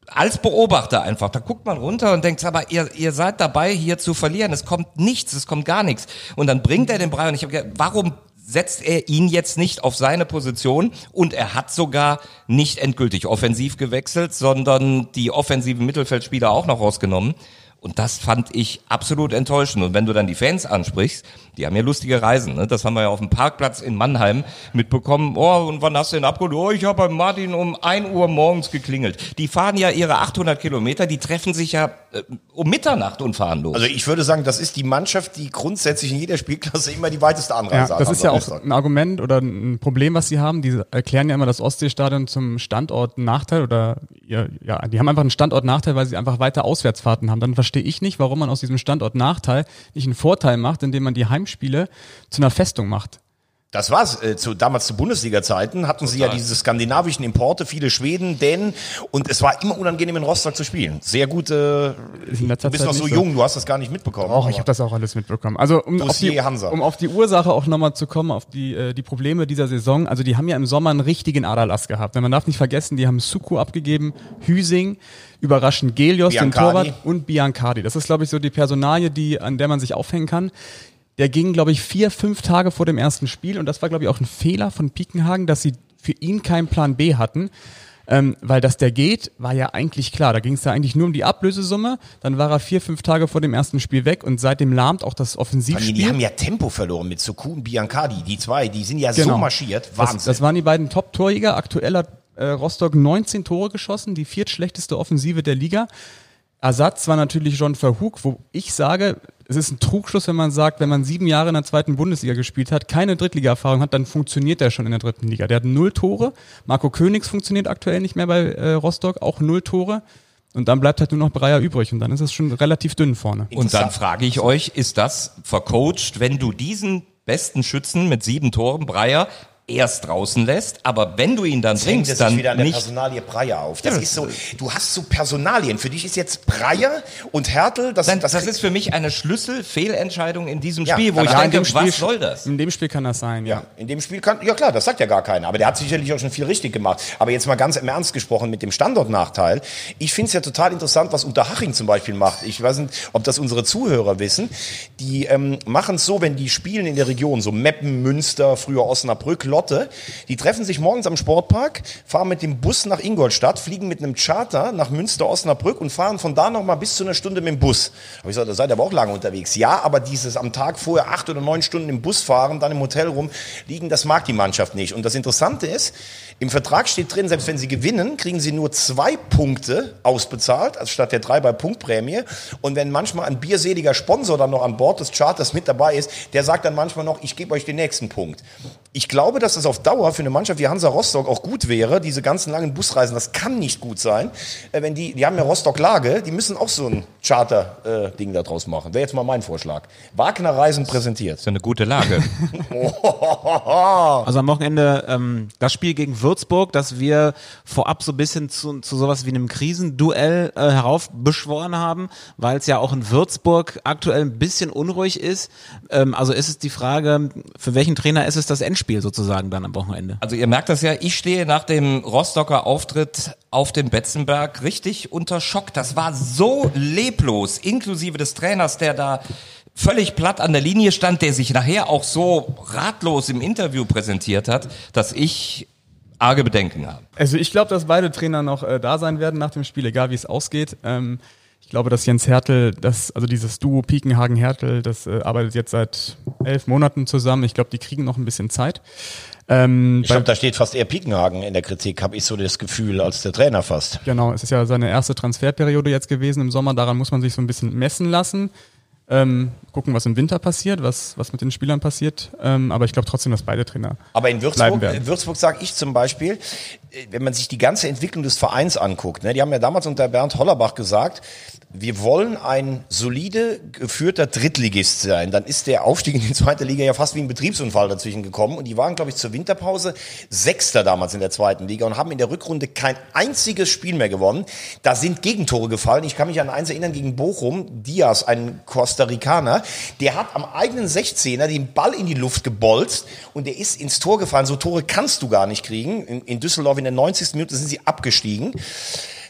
Speaker 4: Als Beobachter einfach, da guckt man runter und denkt, aber ihr, ihr seid dabei, hier zu verlieren. Es kommt nichts, es kommt gar nichts. Und dann bringt er den Brei und ich habe gedacht, warum setzt er ihn jetzt nicht auf seine Position und er hat sogar nicht endgültig offensiv gewechselt, sondern die offensiven Mittelfeldspieler auch noch rausgenommen. Und das fand ich absolut enttäuschend. Und wenn du dann die Fans ansprichst, die haben ja lustige Reisen. Ne? Das haben wir ja auf dem Parkplatz in Mannheim mitbekommen. Oh, und wann hast du den abgeholt? Oh, ich habe bei Martin um 1 Uhr morgens geklingelt. Die fahren ja ihre 800 Kilometer, die treffen sich ja äh, um Mitternacht und fahren los.
Speaker 2: Also ich würde sagen, das ist die Mannschaft, die grundsätzlich in jeder Spielklasse immer die weiteste
Speaker 3: Ja,
Speaker 2: Anreise hat.
Speaker 3: das ist ja auch ein Argument oder ein Problem, was sie haben. Die erklären ja immer das Ostseestadion zum Standort Nachteil oder ja, ja, die haben einfach einen Standort Nachteil, weil sie einfach weiter Auswärtsfahrten haben. Dann verstehe ich nicht, warum man aus diesem Standort Nachteil nicht einen Vorteil macht, indem man die Heimspiele zu einer Festung macht.
Speaker 2: Das war's. Äh, zu, damals zu Bundesliga-Zeiten hatten sie ja diese skandinavischen Importe, viele Schweden, Dänen und es war immer unangenehm in Rostock zu spielen. Sehr gut. Äh, du bist
Speaker 3: Zeit
Speaker 2: noch so
Speaker 3: nicht so.
Speaker 2: jung, du hast das gar nicht mitbekommen.
Speaker 3: Auch, ich habe das auch alles mitbekommen. Also um auf, die, um auf die Ursache auch nochmal zu kommen, auf die, äh, die Probleme dieser Saison. Also die haben ja im Sommer einen richtigen Aderlass gehabt. Denn man darf nicht vergessen, die haben Suku abgegeben, Hüsing, überraschend Gelios, den
Speaker 2: Biancardi.
Speaker 3: Torwart und Biancardi. Das ist, glaube ich, so die Personalie, die, an der man sich aufhängen kann. Der ging, glaube ich, vier, fünf Tage vor dem ersten Spiel und das war, glaube ich, auch ein Fehler von Piekenhagen, dass sie für ihn keinen Plan B hatten. Ähm, weil dass der geht, war ja eigentlich klar. Da ging es ja eigentlich nur um die Ablösesumme. Dann war er vier, fünf Tage vor dem ersten Spiel weg und seitdem lahmt auch das Offensivspiel.
Speaker 2: die haben ja Tempo verloren mit Suku und Biancardi. Die zwei, die sind ja so
Speaker 3: Genau.
Speaker 2: marschiert.
Speaker 3: Das,
Speaker 2: Wahnsinn.
Speaker 3: das waren die beiden Top-Torjäger. Aktuell hat äh, Rostock 19 Tore geschossen, die viertschlechteste Offensive der Liga. Ersatz war natürlich John Verhoek, wo ich sage, es ist ein Trugschluss, wenn man sagt, wenn man sieben Jahre in der zweiten Bundesliga gespielt hat, keine Drittliga-Erfahrung hat, dann funktioniert der schon in der dritten Liga. Der hat null Tore. Marco Königs funktioniert aktuell nicht mehr bei äh, Rostock, auch null Tore. Und dann bleibt halt nur noch Breyer übrig und dann ist es schon relativ dünn vorne.
Speaker 4: Und dann frage ich euch, ist das vercoacht, wenn du diesen besten Schützen mit sieben Toren, Breyer, erst draußen lässt, aber wenn du ihn dann
Speaker 2: Jetzt hängt
Speaker 4: bringst,
Speaker 2: es sich
Speaker 4: dann
Speaker 2: wieder an der
Speaker 4: nicht.
Speaker 2: Personalie Breyer auf. Das
Speaker 4: Ja,
Speaker 2: ist so, du hast so Personalien. Für dich ist jetzt Breyer und Hertel, das,
Speaker 4: Nein,
Speaker 2: das,
Speaker 4: das ist für mich eine Schlüsselfehlentscheidung in diesem
Speaker 2: Ja,
Speaker 4: Spiel, wo
Speaker 2: dann
Speaker 4: ich denke,
Speaker 3: in dem Spiel-
Speaker 4: was soll das?
Speaker 3: In dem Spiel kann das sein, ja.
Speaker 2: Ja, in dem Spiel kann, ja klar, das sagt ja gar keiner, aber der hat sicherlich auch schon viel richtig gemacht. Aber jetzt mal ganz im Ernst gesprochen mit dem Standortnachteil. Ich finde es ja total interessant, was Unterhaching zum Beispiel macht. Ich weiß nicht, ob das unsere Zuhörer wissen. Die ähm, machen es so, wenn die spielen in der Region, so Meppen, Münster, früher Osnabrück, Lotte, die treffen sich morgens am Sportpark, fahren mit dem Bus nach Ingolstadt, fliegen mit einem Charter nach Münster, Osnabrück und fahren von da noch mal bis zu einer Stunde mit dem Bus. Hab ich gesagt, da seid ihr aber auch lange unterwegs. Ja, aber dieses am Tag vorher acht oder neun Stunden im Bus fahren, dann im Hotel rum liegen, das mag die Mannschaft nicht. Und das Interessante ist, im Vertrag steht drin, selbst wenn sie gewinnen, kriegen sie nur zwei Punkte ausbezahlt, also statt der drei bei Punktprämie. Und wenn manchmal ein bierseliger Sponsor dann noch an Bord des Charters mit dabei ist, der sagt dann manchmal noch, ich gebe euch den nächsten Punkt. Ich glaube, dass das auf Dauer für eine Mannschaft wie Hansa Rostock auch gut wäre, diese ganzen langen Busreisen, das kann nicht gut sein. Äh, wenn die, die haben ja Rostock-Lage, die müssen auch so ein Charter-Ding äh, da draus machen. Wäre jetzt mal mein Vorschlag. Wagner Reisen präsentiert.
Speaker 4: Das ist ja eine gute Lage. [LAUGHS]
Speaker 1: Also am Wochenende ähm, das Spiel gegen Würzburg, das wir vorab so ein bisschen zu, zu sowas wie einem Krisenduell äh, heraufbeschworen haben, weil es ja auch in Würzburg aktuell ein bisschen unruhig ist. Ähm, also ist es die Frage, für welchen Trainer ist es das Endspiel sozusagen dann am Wochenende?
Speaker 4: Also ihr merkt das ja, ich stehe nach dem Rostocker Auftritt auf dem Betzenberg richtig unter Schock. Das war so leblos, inklusive des Trainers, der da völlig platt an der Linie stand, der sich nachher auch so ratlos im Interview präsentiert hat, dass ich arge Bedenken habe.
Speaker 3: Also ich glaube, dass beide Trainer noch äh, da sein werden nach dem Spiel, egal wie es ausgeht. Ähm, ich glaube, dass Jens Hertel, das, also dieses Duo Piekenhagen-Hertel, das äh, arbeitet jetzt seit elf Monaten zusammen. Ich glaube, die kriegen noch ein bisschen Zeit. Ähm,
Speaker 2: Ich glaube, da steht fast eher Piekenhagen in der Kritik, habe ich so das Gefühl, als der Trainer fast.
Speaker 3: Genau, es ist ja seine erste Transferperiode jetzt gewesen im Sommer. Daran muss man sich so ein bisschen messen lassen. Ähm, gucken, was im Winter passiert, was, was mit den Spielern passiert. Ähm, aber ich glaube trotzdem, dass beide Trainer.
Speaker 2: Aber in Würzburg, in Würzburg sage ich zum Beispiel, äh, wenn man sich die ganze Entwicklung des Vereins anguckt, ne, die haben ja damals unter Bernd Hollerbach gesagt, wir wollen ein solide geführter Drittligist sein. Dann ist der Aufstieg in die zweite Liga ja fast wie ein Betriebsunfall dazwischen gekommen. Und die waren, glaube ich, zur Winterpause Sechster damals in der zweiten Liga und haben in der Rückrunde kein einziges Spiel mehr gewonnen. Da sind Gegentore gefallen. Ich kann mich an eins erinnern gegen Bochum. Diaz, ein Costa Ricaner, der hat am eigenen 16er den Ball in die Luft gebolzt und der ist ins Tor gefallen. So Tore kannst du gar nicht kriegen. In, in Düsseldorf in der 90. Minute sind sie abgestiegen.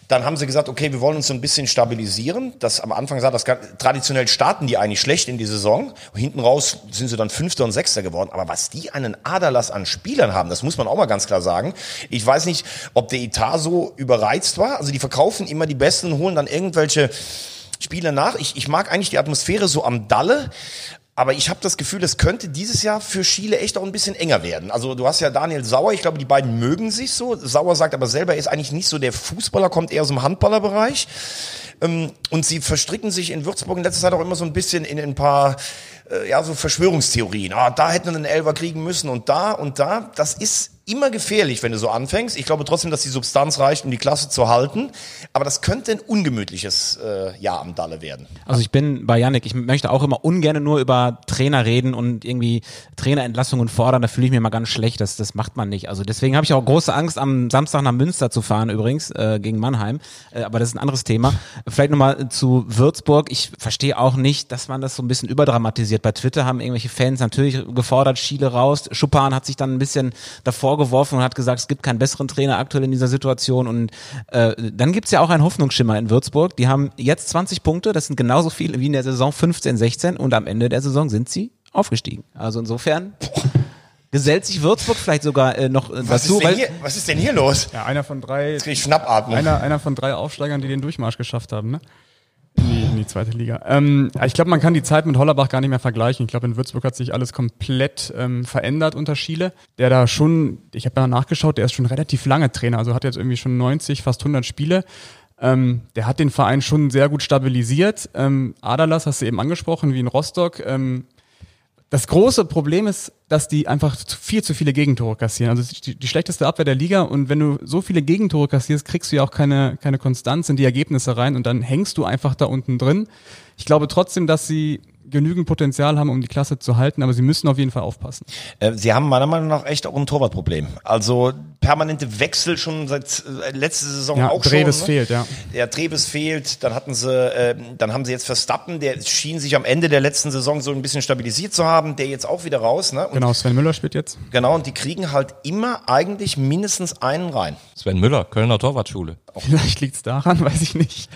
Speaker 2: Dann haben sie gesagt, okay, wir wollen uns so ein bisschen stabilisieren. Das am Anfang sah das traditionell starten die eigentlich schlecht in die Saison. Hinten raus sind sie dann Fünfter und Sechster geworden. Aber was die einen Aderlass an Spielern haben, das muss man auch mal ganz klar sagen. Ich weiß nicht, ob der Etat so überreizt war. Also die verkaufen immer die Besten holen dann irgendwelche Spieler nach. Ich, ich mag eigentlich die Atmosphäre so am Dalle. Aber ich habe das Gefühl, es könnte dieses Jahr für Schiele echt auch ein bisschen enger werden. Also du hast ja Daniel Sauer, ich glaube, die beiden mögen sich so. Sauer sagt aber selber, er ist eigentlich nicht so der Fußballer, kommt eher aus dem Handballerbereich. Ähm, Und sie verstricken sich in Würzburg in letzter Zeit auch immer so ein bisschen in ein paar äh, ja, so Verschwörungstheorien. Ah, da hätten wir einen Elfer kriegen müssen und da und da. Das ist immer gefährlich, wenn du so anfängst. Ich glaube trotzdem, dass die Substanz reicht, um die Klasse zu halten. Aber das könnte ein ungemütliches äh, Jahr am Dalle werden.
Speaker 1: Also ich bin bei Yannick, ich möchte auch immer ungern nur über Trainer reden und irgendwie Trainerentlassungen fordern, da fühle ich mir mal ganz schlecht, das, das macht man nicht. Also deswegen habe ich auch große Angst, am Samstag nach Münster zu fahren übrigens, äh, gegen Mannheim, äh, aber das ist ein anderes Thema. Vielleicht nochmal zu Würzburg, ich verstehe auch nicht, dass man das so ein bisschen überdramatisiert. Bei Twitter haben irgendwelche Fans natürlich gefordert, Schiele raus, Schuppan hat sich dann ein bisschen davor geworfen und hat gesagt, es gibt keinen besseren Trainer aktuell in dieser Situation und äh, dann gibt's ja auch einen Hoffnungsschimmer in Würzburg, die haben jetzt 20 Punkte, das sind genauso viele wie in der Saison 15, 16 und am Ende der Saison sind sie aufgestiegen. Also insofern gesellt sich Würzburg vielleicht sogar äh, noch äh,
Speaker 2: Was,
Speaker 1: dazu,
Speaker 2: ist denn
Speaker 1: weil
Speaker 2: hier, was ist denn hier los?
Speaker 3: Ja, einer von drei,
Speaker 2: Jetzt krieg ich Schnappatmung.
Speaker 3: einer, einer von drei Aufsteigern, die den Durchmarsch geschafft haben, ne? In die, in die zweite Liga. Ähm, ich glaube, man kann die Zeit mit Hollerbach gar nicht mehr vergleichen. Ich glaube, in Würzburg hat sich alles komplett ähm, verändert unter Schiele. Der da schon, ich habe ja nachgeschaut, der ist schon relativ lange Trainer, also hat jetzt irgendwie schon 90, fast 100 Spiele. Ähm, der hat den Verein schon sehr gut stabilisiert. Ähm, Adalas hast du eben angesprochen, wie in Rostock. Ähm, das große Problem ist, dass die einfach viel zu viele Gegentore kassieren. Also die, die schlechteste Abwehr der Liga und wenn du so viele Gegentore kassierst, kriegst du ja auch keine, keine Konstanz in die Ergebnisse rein und dann hängst du einfach da unten drin. Ich glaube trotzdem, dass sie genügend Potenzial haben, um die Klasse zu halten, aber sie müssen auf jeden Fall aufpassen.
Speaker 2: Äh, Sie haben meiner Meinung nach echt auch ein Torwartproblem. Also permanente Wechsel schon seit äh, letzte Saison
Speaker 3: Ja,
Speaker 2: auch
Speaker 3: Dreves
Speaker 2: schon.
Speaker 3: fehlt, ja.
Speaker 2: Der Treves fehlt, dann hatten sie, äh, dann haben sie jetzt Verstappen, der schien sich am Ende der letzten Saison so ein bisschen stabilisiert zu haben, der jetzt auch wieder raus. Ne? Und
Speaker 3: Genau, Sven Müller spielt jetzt.
Speaker 2: genau, und die kriegen halt immer eigentlich mindestens einen rein.
Speaker 4: Sven Müller, Kölner Torwartschule.
Speaker 3: Vielleicht liegt's daran, [LAUGHS] weiß ich nicht.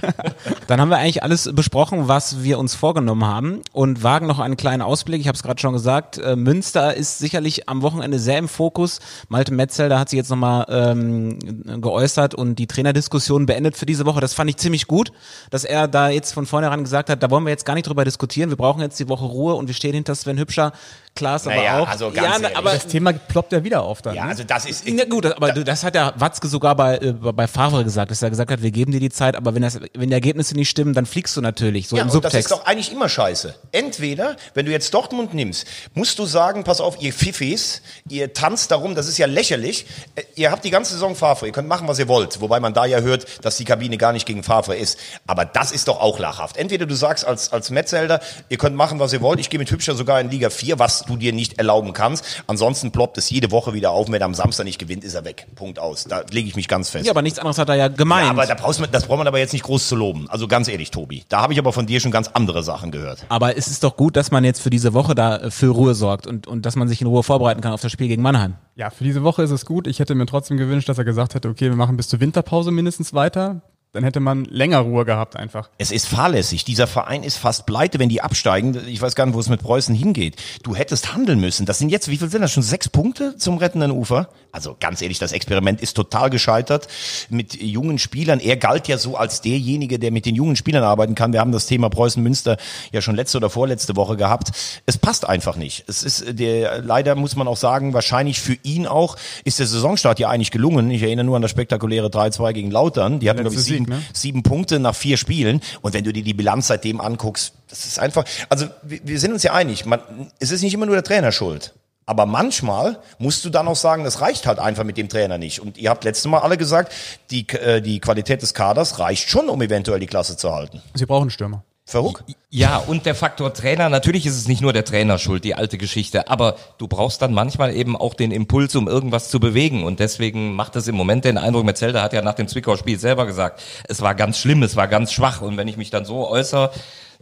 Speaker 1: Dann haben wir eigentlich alles besprochen, was wir uns vorgenommen haben und wagen noch einen kleinen Ausblick. Ich habe es gerade schon gesagt, äh, Münster ist sicherlich am Wochenende sehr im Fokus. Malte Metzelder hat sich jetzt nochmal ähm, geäußert und die Trainerdiskussion beendet für diese Woche. Das fand ich ziemlich gut, dass er da jetzt von vornherein gesagt hat, da wollen wir jetzt gar nicht drüber diskutieren. Wir brauchen jetzt die Woche Ruhe und wir stehen hinter Sven Hübscher. Klar ist aber
Speaker 2: Naja,
Speaker 1: auch.
Speaker 2: also ganz
Speaker 1: ja,
Speaker 2: ehrlich.
Speaker 1: aber
Speaker 3: Das Thema ploppt ja wieder auf dann.
Speaker 2: Ja,
Speaker 3: ne?
Speaker 2: also das ist.
Speaker 1: na gut, aber du, das hat ja Watzke sogar bei, äh, bei Favre gesagt, dass er gesagt hat, wir geben dir die Zeit, aber wenn, das, wenn die Ergebnisse nicht stimmen, dann fliegst du natürlich, so
Speaker 2: Ja,
Speaker 1: im
Speaker 2: und das ist
Speaker 1: Subtext.
Speaker 2: doch eigentlich immer scheiße. entweder, wenn du jetzt Dortmund nimmst, musst du sagen, pass auf, ihr Pfiffis, ihr tanzt darum, das ist ja lächerlich. Äh, Ihr habt die ganze Saison Favre, ihr könnt machen, was ihr wollt. Wobei man da ja hört, dass die Kabine gar nicht gegen Favre ist. Aber das ist doch auch lachhaft. Entweder du sagst als, als Metzelder, ihr könnt machen, was ihr wollt. Ich gehe mit Hübscher sogar in Liga 4, was du dir nicht erlauben kannst. Ansonsten ploppt es jede Woche wieder auf. Wenn er am Samstag nicht gewinnt, ist er weg. Punkt aus. Da lege ich mich ganz fest.
Speaker 1: Ja, aber nichts anderes hat er ja gemeint.
Speaker 2: Ja, aber da brauchst man, das braucht man aber jetzt nicht groß zu loben. Also ganz ehrlich, Tobi. Da habe ich aber von dir schon ganz andere Sachen gehört.
Speaker 1: Aber es ist doch gut, dass man jetzt für diese Woche da äh, für Ruhe sorgt und, und dass man sich in Ruhe vorbereiten kann auf das Spiel gegen Mannheim.
Speaker 3: Ja, für diese Woche ist es gut. Ich hätte mir trotzdem gewünscht, dass er gesagt hätte, okay, wir machen bis zur Winterpause mindestens weiter. Dann hätte man länger Ruhe gehabt einfach.
Speaker 2: Es ist fahrlässig. Dieser Verein ist fast pleite, wenn die absteigen. Ich weiß gar nicht, wo es mit Preußen hingeht. Du hättest handeln müssen. Das sind jetzt, wie viel sind das? Schon sechs Punkte zum rettenden Ufer? Also ganz ehrlich, das Experiment ist total gescheitert mit jungen Spielern. Er galt ja so als derjenige, der mit den jungen Spielern arbeiten kann. Wir haben das Thema Preußen-Münster ja schon letzte oder vorletzte Woche gehabt. Es passt einfach nicht. Es ist der, leider muss man auch sagen, wahrscheinlich für ihn auch ist der Saisonstart ja eigentlich gelungen. Ich erinnere nur an das spektakuläre 3-2 gegen Lautern. Die hatten, glaube ich,
Speaker 3: Sieg,
Speaker 2: sieben,
Speaker 3: ne?
Speaker 2: sieben Punkte nach vier Spielen. Und wenn du dir die Bilanz seitdem anguckst, das ist einfach, also wir, wir sind uns ja einig, man, es ist nicht immer nur der Trainer schuld. Aber manchmal musst du dann auch sagen, das reicht halt einfach mit dem Trainer nicht. Und ihr habt letztes Mal alle gesagt, die, äh, die Qualität des Kaders reicht schon, um eventuell die Klasse zu halten.
Speaker 3: Sie brauchen Stürmer.
Speaker 2: Verrückt?
Speaker 4: Ja, und der Faktor Trainer, natürlich ist es nicht nur der Trainer schuld, die alte Geschichte, aber du brauchst dann manchmal eben auch den Impuls, um irgendwas zu bewegen. Und deswegen macht es im Moment den Eindruck, Metzelder hat ja nach dem Zwickau-Spiel selber gesagt, es war ganz schlimm, es war ganz schwach. Und wenn ich mich dann so äußere,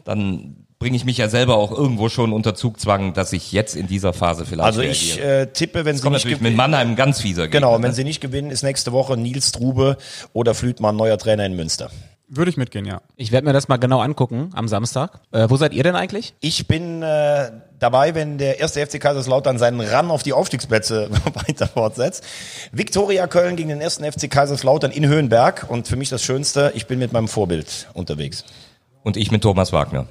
Speaker 4: dann bringe ich mich ja selber auch irgendwo schon unter Zugzwang, dass ich jetzt in dieser Phase vielleicht
Speaker 2: Also ich äh, tippe, wenn sie
Speaker 4: Kommt
Speaker 2: nicht
Speaker 4: natürlich mit
Speaker 2: gewinnen,
Speaker 4: Mannheim ganz fieser
Speaker 2: genau,
Speaker 4: Gegner,
Speaker 2: wenn
Speaker 4: ne?
Speaker 2: sie nicht gewinnen, ist nächste Woche Nils Trube oder Flütmann neuer Trainer in Münster.
Speaker 3: Würde ich mitgehen, ja.
Speaker 1: Ich werde mir das mal genau angucken am Samstag. Äh, wo seid ihr denn eigentlich?
Speaker 2: Ich bin äh, dabei, wenn der erste FC Kaiserslautern seinen Run auf die Aufstiegsplätze [LAUGHS] weiter fortsetzt. Viktoria Köln gegen den ersten FC Kaiserslautern in Höhenberg und für mich das Schönste, ich bin mit meinem Vorbild unterwegs.
Speaker 4: Und ich mit Thomas Wagner.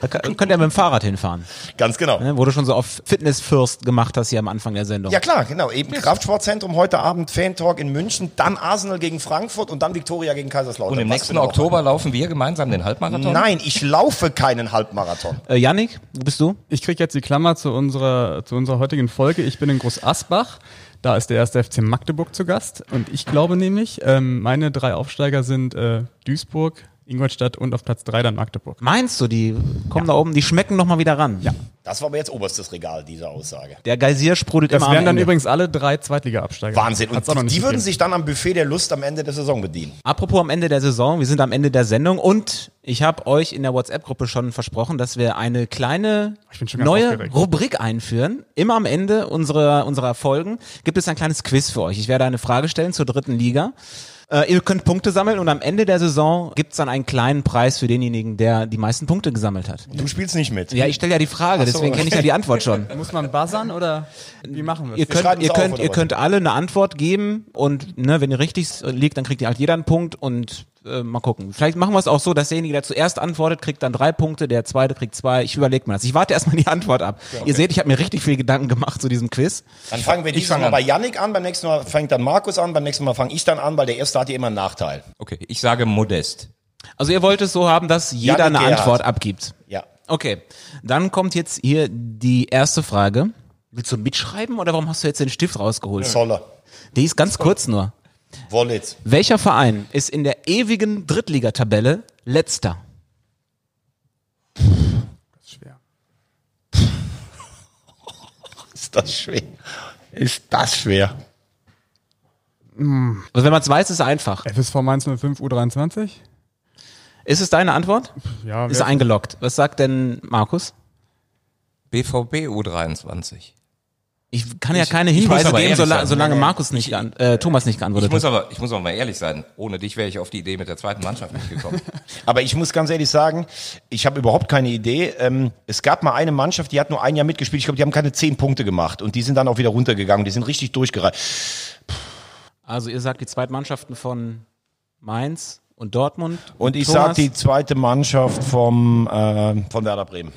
Speaker 1: Da könnt ihr mit dem Fahrrad hinfahren.
Speaker 2: Ganz genau.
Speaker 1: Ne? Wo du schon so auf Fitness-First gemacht hast hier am Anfang der Sendung.
Speaker 2: Ja klar, genau. Eben Kraftsportzentrum heute Abend Fan-Talk in München, dann Arsenal gegen Frankfurt und dann Viktoria gegen Kaiserslautern.
Speaker 4: Und im
Speaker 2: Was
Speaker 4: nächsten. Oktober laufen wir gemeinsam den Halbmarathon.
Speaker 2: Nein, ich laufe keinen Halbmarathon.
Speaker 1: Äh, Yannick, wo bist du?
Speaker 3: Ich kriege jetzt die Klammer zu unserer, zu unserer heutigen Folge. Ich bin in Groß Asbach. Da ist der erste FC Magdeburg zu Gast. Und ich glaube nämlich, ähm, meine drei Aufsteiger sind äh, Duisburg, Ingolstadt und auf Platz drei dann Magdeburg.
Speaker 1: Meinst du, die kommen da oben, die schmecken noch mal wieder ran? Ja.
Speaker 2: Das war aber jetzt oberstes Regal, diese Aussage.
Speaker 1: Der Geysir sprudelt
Speaker 3: Das
Speaker 1: immer am
Speaker 3: wären dann
Speaker 1: Ende.
Speaker 3: übrigens alle drei Zweitliga-Absteiger.
Speaker 2: Wahnsinn. Und die würden
Speaker 3: gegeben.
Speaker 2: sich dann am Buffet der Lust am Ende der Saison bedienen.
Speaker 1: Apropos am Ende der Saison, wir sind am Ende der Sendung und ich habe euch in der WhatsApp-Gruppe schon versprochen, dass wir eine kleine neue
Speaker 3: aufgeregt.
Speaker 1: Rubrik einführen. Immer am Ende unserer, unserer Folgen gibt es ein kleines Quiz für euch. Ich werde eine Frage stellen zur dritten Liga. Äh, ihr könnt Punkte sammeln und am Ende der Saison gibt es dann einen kleinen Preis für denjenigen, der die meisten Punkte gesammelt hat.
Speaker 2: Du spielst nicht mit.
Speaker 1: Ja, ich stelle ja die Frage,
Speaker 2: so,
Speaker 1: deswegen kenne ich ja die Antwort schon. [LAUGHS]
Speaker 3: Muss man buzzern oder wie machen wir
Speaker 1: Ihr könnt,
Speaker 2: schreiben's
Speaker 1: ihr,
Speaker 2: auf,
Speaker 1: könnt, ihr
Speaker 2: was?
Speaker 1: könnt alle eine Antwort geben und ne, wenn ihr richtig liegt, dann kriegt ihr halt jeder einen Punkt und äh, mal gucken. Vielleicht machen wir es auch so, dass derjenige, der zuerst antwortet, kriegt dann drei Punkte, der zweite kriegt zwei. Ich überlege mir das. Ich warte erstmal die Antwort ab. Ihr seht, ich habe mir richtig viel Gedanken gemacht zu diesem Quiz.
Speaker 2: Dann fangen wir dieses
Speaker 4: fang
Speaker 2: Mal
Speaker 4: an.
Speaker 2: bei Yannick an, beim nächsten Mal fängt dann Markus an, beim nächsten Mal fange ich dann an, weil der erste hat ja immer einen Nachteil.
Speaker 4: Okay, ich sage modest.
Speaker 1: Also ihr wollt es so haben, dass jeder
Speaker 2: Janik
Speaker 1: eine
Speaker 2: Gerhardt.
Speaker 1: Antwort abgibt.
Speaker 2: Ja.
Speaker 1: Okay, dann kommt jetzt hier die erste Frage. Willst du mitschreiben oder warum hast du jetzt den Stift rausgeholt?
Speaker 2: Zoller.
Speaker 1: Die ist ganz kurz nur.
Speaker 2: Wollitz.
Speaker 1: Welcher Verein ist in der ewigen Drittligatabelle letzter?
Speaker 3: Schwer. [LAUGHS]
Speaker 2: Ist das schwer? Ist das schwer?
Speaker 1: Also wenn man es weiß, ist es einfach.
Speaker 3: FSV Mainz 05 U23?
Speaker 1: Ist es deine Antwort?
Speaker 3: Ja,
Speaker 1: Ist eingeloggt. Was sagt denn Markus?
Speaker 4: BVB U23.
Speaker 1: Ich kann ja
Speaker 4: Ich-
Speaker 1: keine
Speaker 4: ich muss
Speaker 1: Hinweise geben, solange,
Speaker 4: sein.
Speaker 1: solange. Markus nicht, äh, Thomas nicht
Speaker 4: Ich
Speaker 1: geantwortet
Speaker 4: muss
Speaker 1: hat.
Speaker 4: aber, ich muss aber mal ehrlich sein. Ohne dich wäre ich auf die Idee mit der zweiten Mannschaft nicht gekommen. [LAUGHS]
Speaker 2: Aber ich muss ganz ehrlich sagen, ich habe überhaupt keine Idee. Ähm, es gab mal eine Mannschaft, die hat nur ein Jahr mitgespielt. Ich glaube, die haben keine zehn Punkte gemacht und die sind dann auch wieder runtergegangen. Die sind richtig durchgereicht.
Speaker 1: Also ihr sagt die Zweitmannschaften von Mainz und Dortmund.
Speaker 2: Und ich
Speaker 1: Thomas,
Speaker 2: sage die zweite Mannschaft vom äh, von Werder Bremen.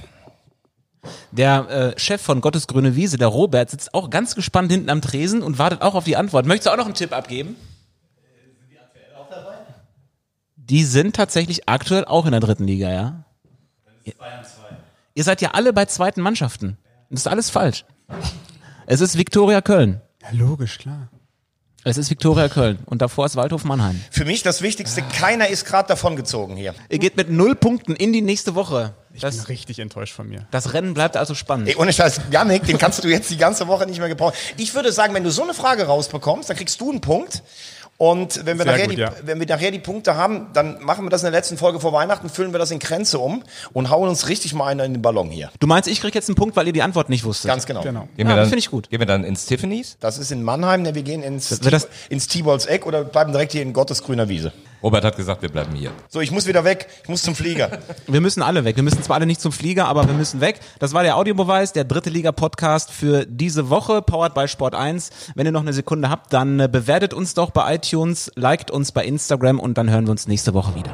Speaker 1: Der äh, Chef von Gottes Grüne Wiese, der Robert, sitzt auch ganz gespannt hinten am Tresen und wartet auch auf die Antwort. Möchtest du auch noch einen Tipp abgeben? Die sind tatsächlich aktuell auch in der dritten Liga, ja? Ihr seid ja alle bei zweiten Mannschaften. Das ist alles falsch. Es ist Viktoria Köln.
Speaker 3: Ja, logisch, klar.
Speaker 1: Es ist Viktoria Köln und davor ist Waldhof Mannheim.
Speaker 2: Für mich das Wichtigste, keiner ist gerade davongezogen hier.
Speaker 1: Ihr geht mit null Punkten in die nächste Woche.
Speaker 3: Ich bin
Speaker 1: Das,
Speaker 3: richtig enttäuscht von mir.
Speaker 1: das Rennen bleibt also spannend.
Speaker 2: Ey, ohne Scheiß, Janik, den kannst du jetzt die ganze Woche nicht mehr gebrauchen. Ich würde sagen, wenn du so eine Frage rausbekommst, dann kriegst du einen Punkt. Und wenn wir,
Speaker 3: Sehr
Speaker 2: nachher
Speaker 3: gut,
Speaker 2: die,
Speaker 3: ja.
Speaker 2: wenn wir nachher die Punkte haben, dann machen wir das in der letzten Folge vor Weihnachten, füllen wir das in Grenze um und hauen uns richtig mal einen in den Ballon hier.
Speaker 1: Du meinst, ich krieg jetzt einen Punkt, weil ihr die Antwort nicht wusstet?
Speaker 2: Ganz genau.
Speaker 3: Genau.
Speaker 4: Gehen
Speaker 1: Ja,
Speaker 4: wir dann,
Speaker 1: finde ich gut.
Speaker 4: Gehen wir dann ins Tiffany's?
Speaker 2: Das ist in Mannheim, ne, wir gehen ins,
Speaker 1: das-
Speaker 2: ins T-Balls Eck oder bleiben direkt hier in Gottes grüner Wiese.
Speaker 4: Robert hat gesagt, wir bleiben hier.
Speaker 2: So, ich muss wieder weg, ich muss zum Flieger. [LAUGHS]
Speaker 1: Wir müssen alle weg. Wir müssen zwar alle nicht zum Flieger, aber wir müssen weg. Das war der Audiobeweis, der dritte Liga-Podcast für diese Woche, powered by Sport 1. Wenn ihr noch eine Sekunde habt, dann äh, bewertet uns doch bei iTunes, liked uns bei Instagram und dann hören wir uns nächste Woche wieder.